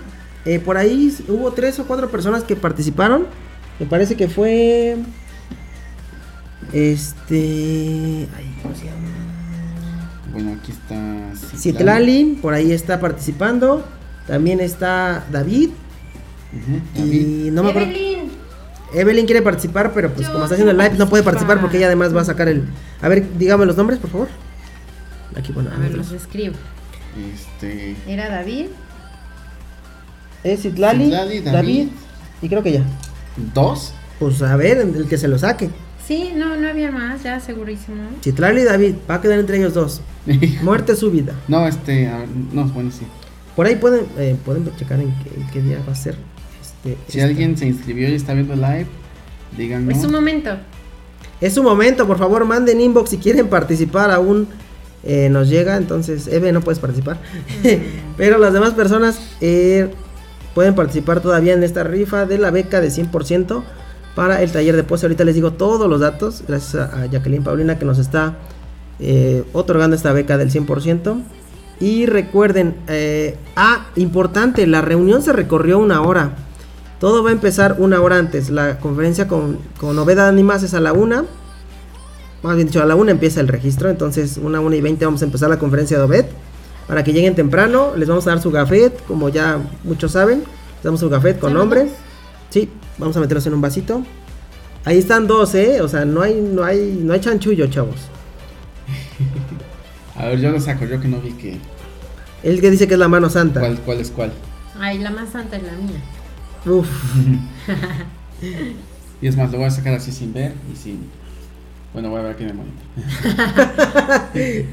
Eh, por ahí hubo tres o cuatro personas que participaron. Me parece que fue. Este. Ay, ¿cómo se llama? Bueno, aquí está Citlali, por ahí está participando. También está David. David. Y no me acuerdo. Evelyn, quiere participar, pero pues Yo como está haciendo el live no puede participar porque ella además va a sacar el... A ver, dígame los nombres, por favor. Aquí, bueno, a ver, los escribo. Este. Era David, Es Citlali, Citlali, David. David. y creo que ya. Dos. Pues a ver, el que se lo saque. Sí, no, no había más, ya segurísimo. Citlali y David, va a quedar entre ellos dos. Muerte súbita. no, este, a ver, no, bueno, sí. Por ahí pueden, eh, pueden checar en qué, en qué día va a ser. Este, Si esta- alguien se inscribió y está viendo live, díganos. Es un momento. Es su momento, por favor, manden inbox si quieren participar. Aún eh, nos llega, entonces, Eve, no puedes participar. Pero las demás personas eh, pueden participar todavía en esta rifa de la beca de 100% para el taller de pose. Ahorita les digo todos los datos, gracias a, a Jacqueline Paulina que nos está eh, otorgando esta beca del 100%. Y recuerden, eh, ah, importante, la reunión se recorrió una hora. Todo va a empezar una hora antes. La conferencia con, con Obeda Animas es a la una. Más bien dicho, a la una empieza el registro. Entonces, una, una y veinte vamos a empezar la conferencia de Obed. Para que lleguen temprano, les vamos a dar su gafet, como ya muchos saben. Les damos su gafet con nombre. Sí, vamos a meterlos en un vasito. Ahí están dos, ¿eh? O sea, no hay, no hay, no hay chanchullo, chavos. A ver, yo lo saco, yo que no vi que. El que dice que es la mano santa. ¿Cuál, cuál es cuál? Ay, la más santa es la mía. Uf, Y es más, lo voy a sacar así sin ver y sin. Bueno, voy a ver aquí en el monitor.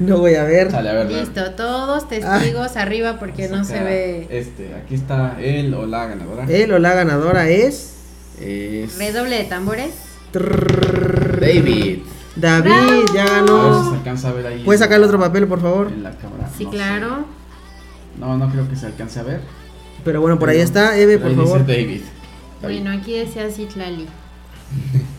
no voy a ver. Sale, a ver. ver. Listo, todos testigos arriba porque no se ve. Este, aquí está él o la ganadora. El o la ganadora es. Es. Redoble de tambores. David. David, ya A ver si se ganó. alcanza a ver ahí. ¿Puedes sacar el otro papel, por favor? En la cámara. Sí, no sé. claro. No, no creo que se alcance a ver. Pero bueno, por ahí está. Eve, por Ahí dice favor. David. Bueno, aquí decía Citlali.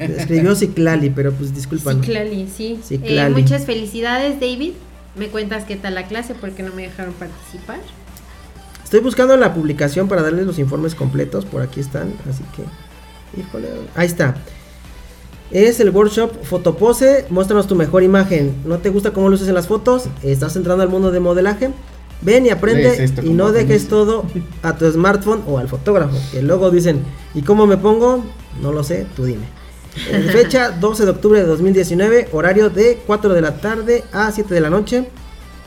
Escribió Ciclali, pero pues disculpa. ¿no? Citlali, sí. Eh, muchas felicidades, David. Me cuentas qué tal la clase porque no me dejaron participar. Estoy buscando la publicación para darles los informes completos. Por aquí están. Así que. Híjole. Ahí está. Es el workshop Fotopose. Muéstranos tu mejor imagen. ¿No te gusta cómo luces en las fotos? ¿Estás entrando al mundo de modelaje? Ven y aprende esto y no dejes todo a tu smartphone o al fotógrafo. Que luego dicen, ¿y cómo me pongo? No lo sé, tú dime. En fecha 12 de octubre de 2019, horario de 4 de la tarde a 7 de la noche.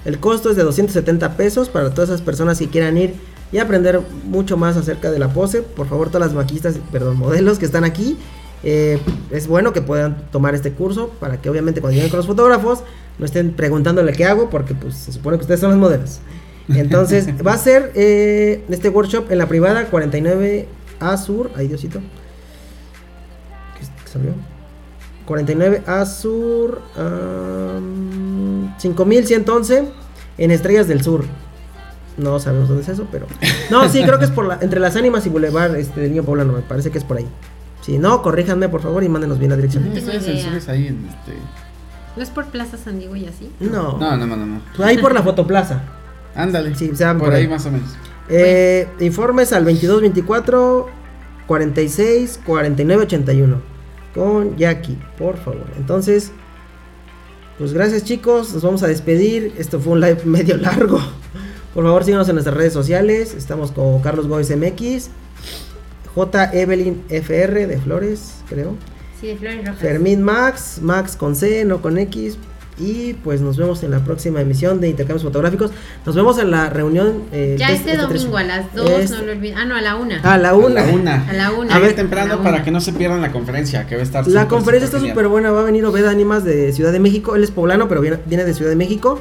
El costo es de 270 pesos para todas esas personas que quieran ir y aprender mucho más acerca de la pose. Por favor, todas las maquistas, perdón, modelos que están aquí, eh, es bueno que puedan tomar este curso para que obviamente cuando lleguen con los fotógrafos no estén preguntándole qué hago porque pues se supone que ustedes son los modelos. Entonces va a ser eh, este workshop en la privada 49A Sur. Ay Diosito. ¿Qué, qué salió? 49 A Sur. am, 5111 en Estrellas del Sur. No sabemos dónde es eso, pero. No, sí, creo que es por la, entre las ánimas y Boulevard este, del Niño Poblano. Me parece que es por ahí. Si no, corríjanme por favor y mándenos bien la dirección. tengo Eso es, idea. subes ahí en este. ¿No es por Plaza San Diego y así? No. No, no, no, no. no. Ahí por la fotoplaza. Ándale. Sí, o sea, por, por ahí ahí. más o menos. Eh, informes al 2224 46 49 81 con Jackie, por favor. Entonces, pues gracias chicos, nos vamos a despedir. Esto fue un live medio largo. Por favor, síganos en nuestras redes sociales. Estamos con Carlos Gómez MX, J Evelyn FR de Flores, creo. Sí, de Flores Rojas. Fermín Max, Max con C, no con X. Y pues nos vemos en la próxima emisión de Intercambios Fotográficos. Nos vemos en la reunión. eh, Ya este este domingo a las 2, Este- no lo olviden. Ah, no, a la 1. A la una. A la una. A la una. A ver, temprano para una. que no se pierdan la conferencia, que va a estar La conferencia está súper buena. Va a venir Obeda Animas de Ciudad de México. Él es poblano, pero viene, viene de Ciudad de México.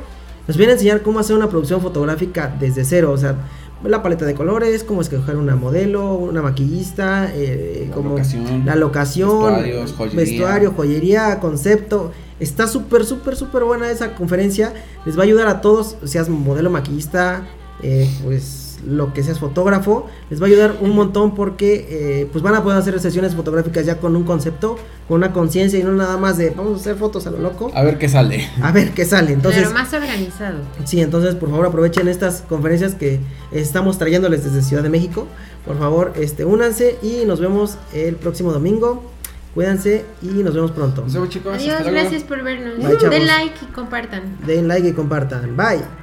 Nos viene a enseñar cómo hacer una producción fotográfica desde cero. O sea, la paleta de colores, cómo escoger una modelo, una maquillista, eh, La como locación, la locación, joyería. vestuario, joyería, concepto. Está súper, súper, súper buena esa conferencia. Les va a ayudar a todos, seas modelo maquillista, eh, pues lo que seas fotógrafo, les va a ayudar un montón porque eh, pues van a poder hacer sesiones fotográficas ya con un concepto, con una conciencia y no nada más de vamos a hacer fotos a lo loco. A ver qué sale. A ver qué sale. Entonces, Pero más organizado. Sí, entonces por favor aprovechen estas conferencias que estamos trayéndoles desde Ciudad de México. Por favor, este, únanse y nos vemos el próximo domingo. Cuídense y nos vemos pronto. Nos vemos chicos. Adiós, gracias por vernos. Bye. Den like y compartan. Den like y compartan. Bye.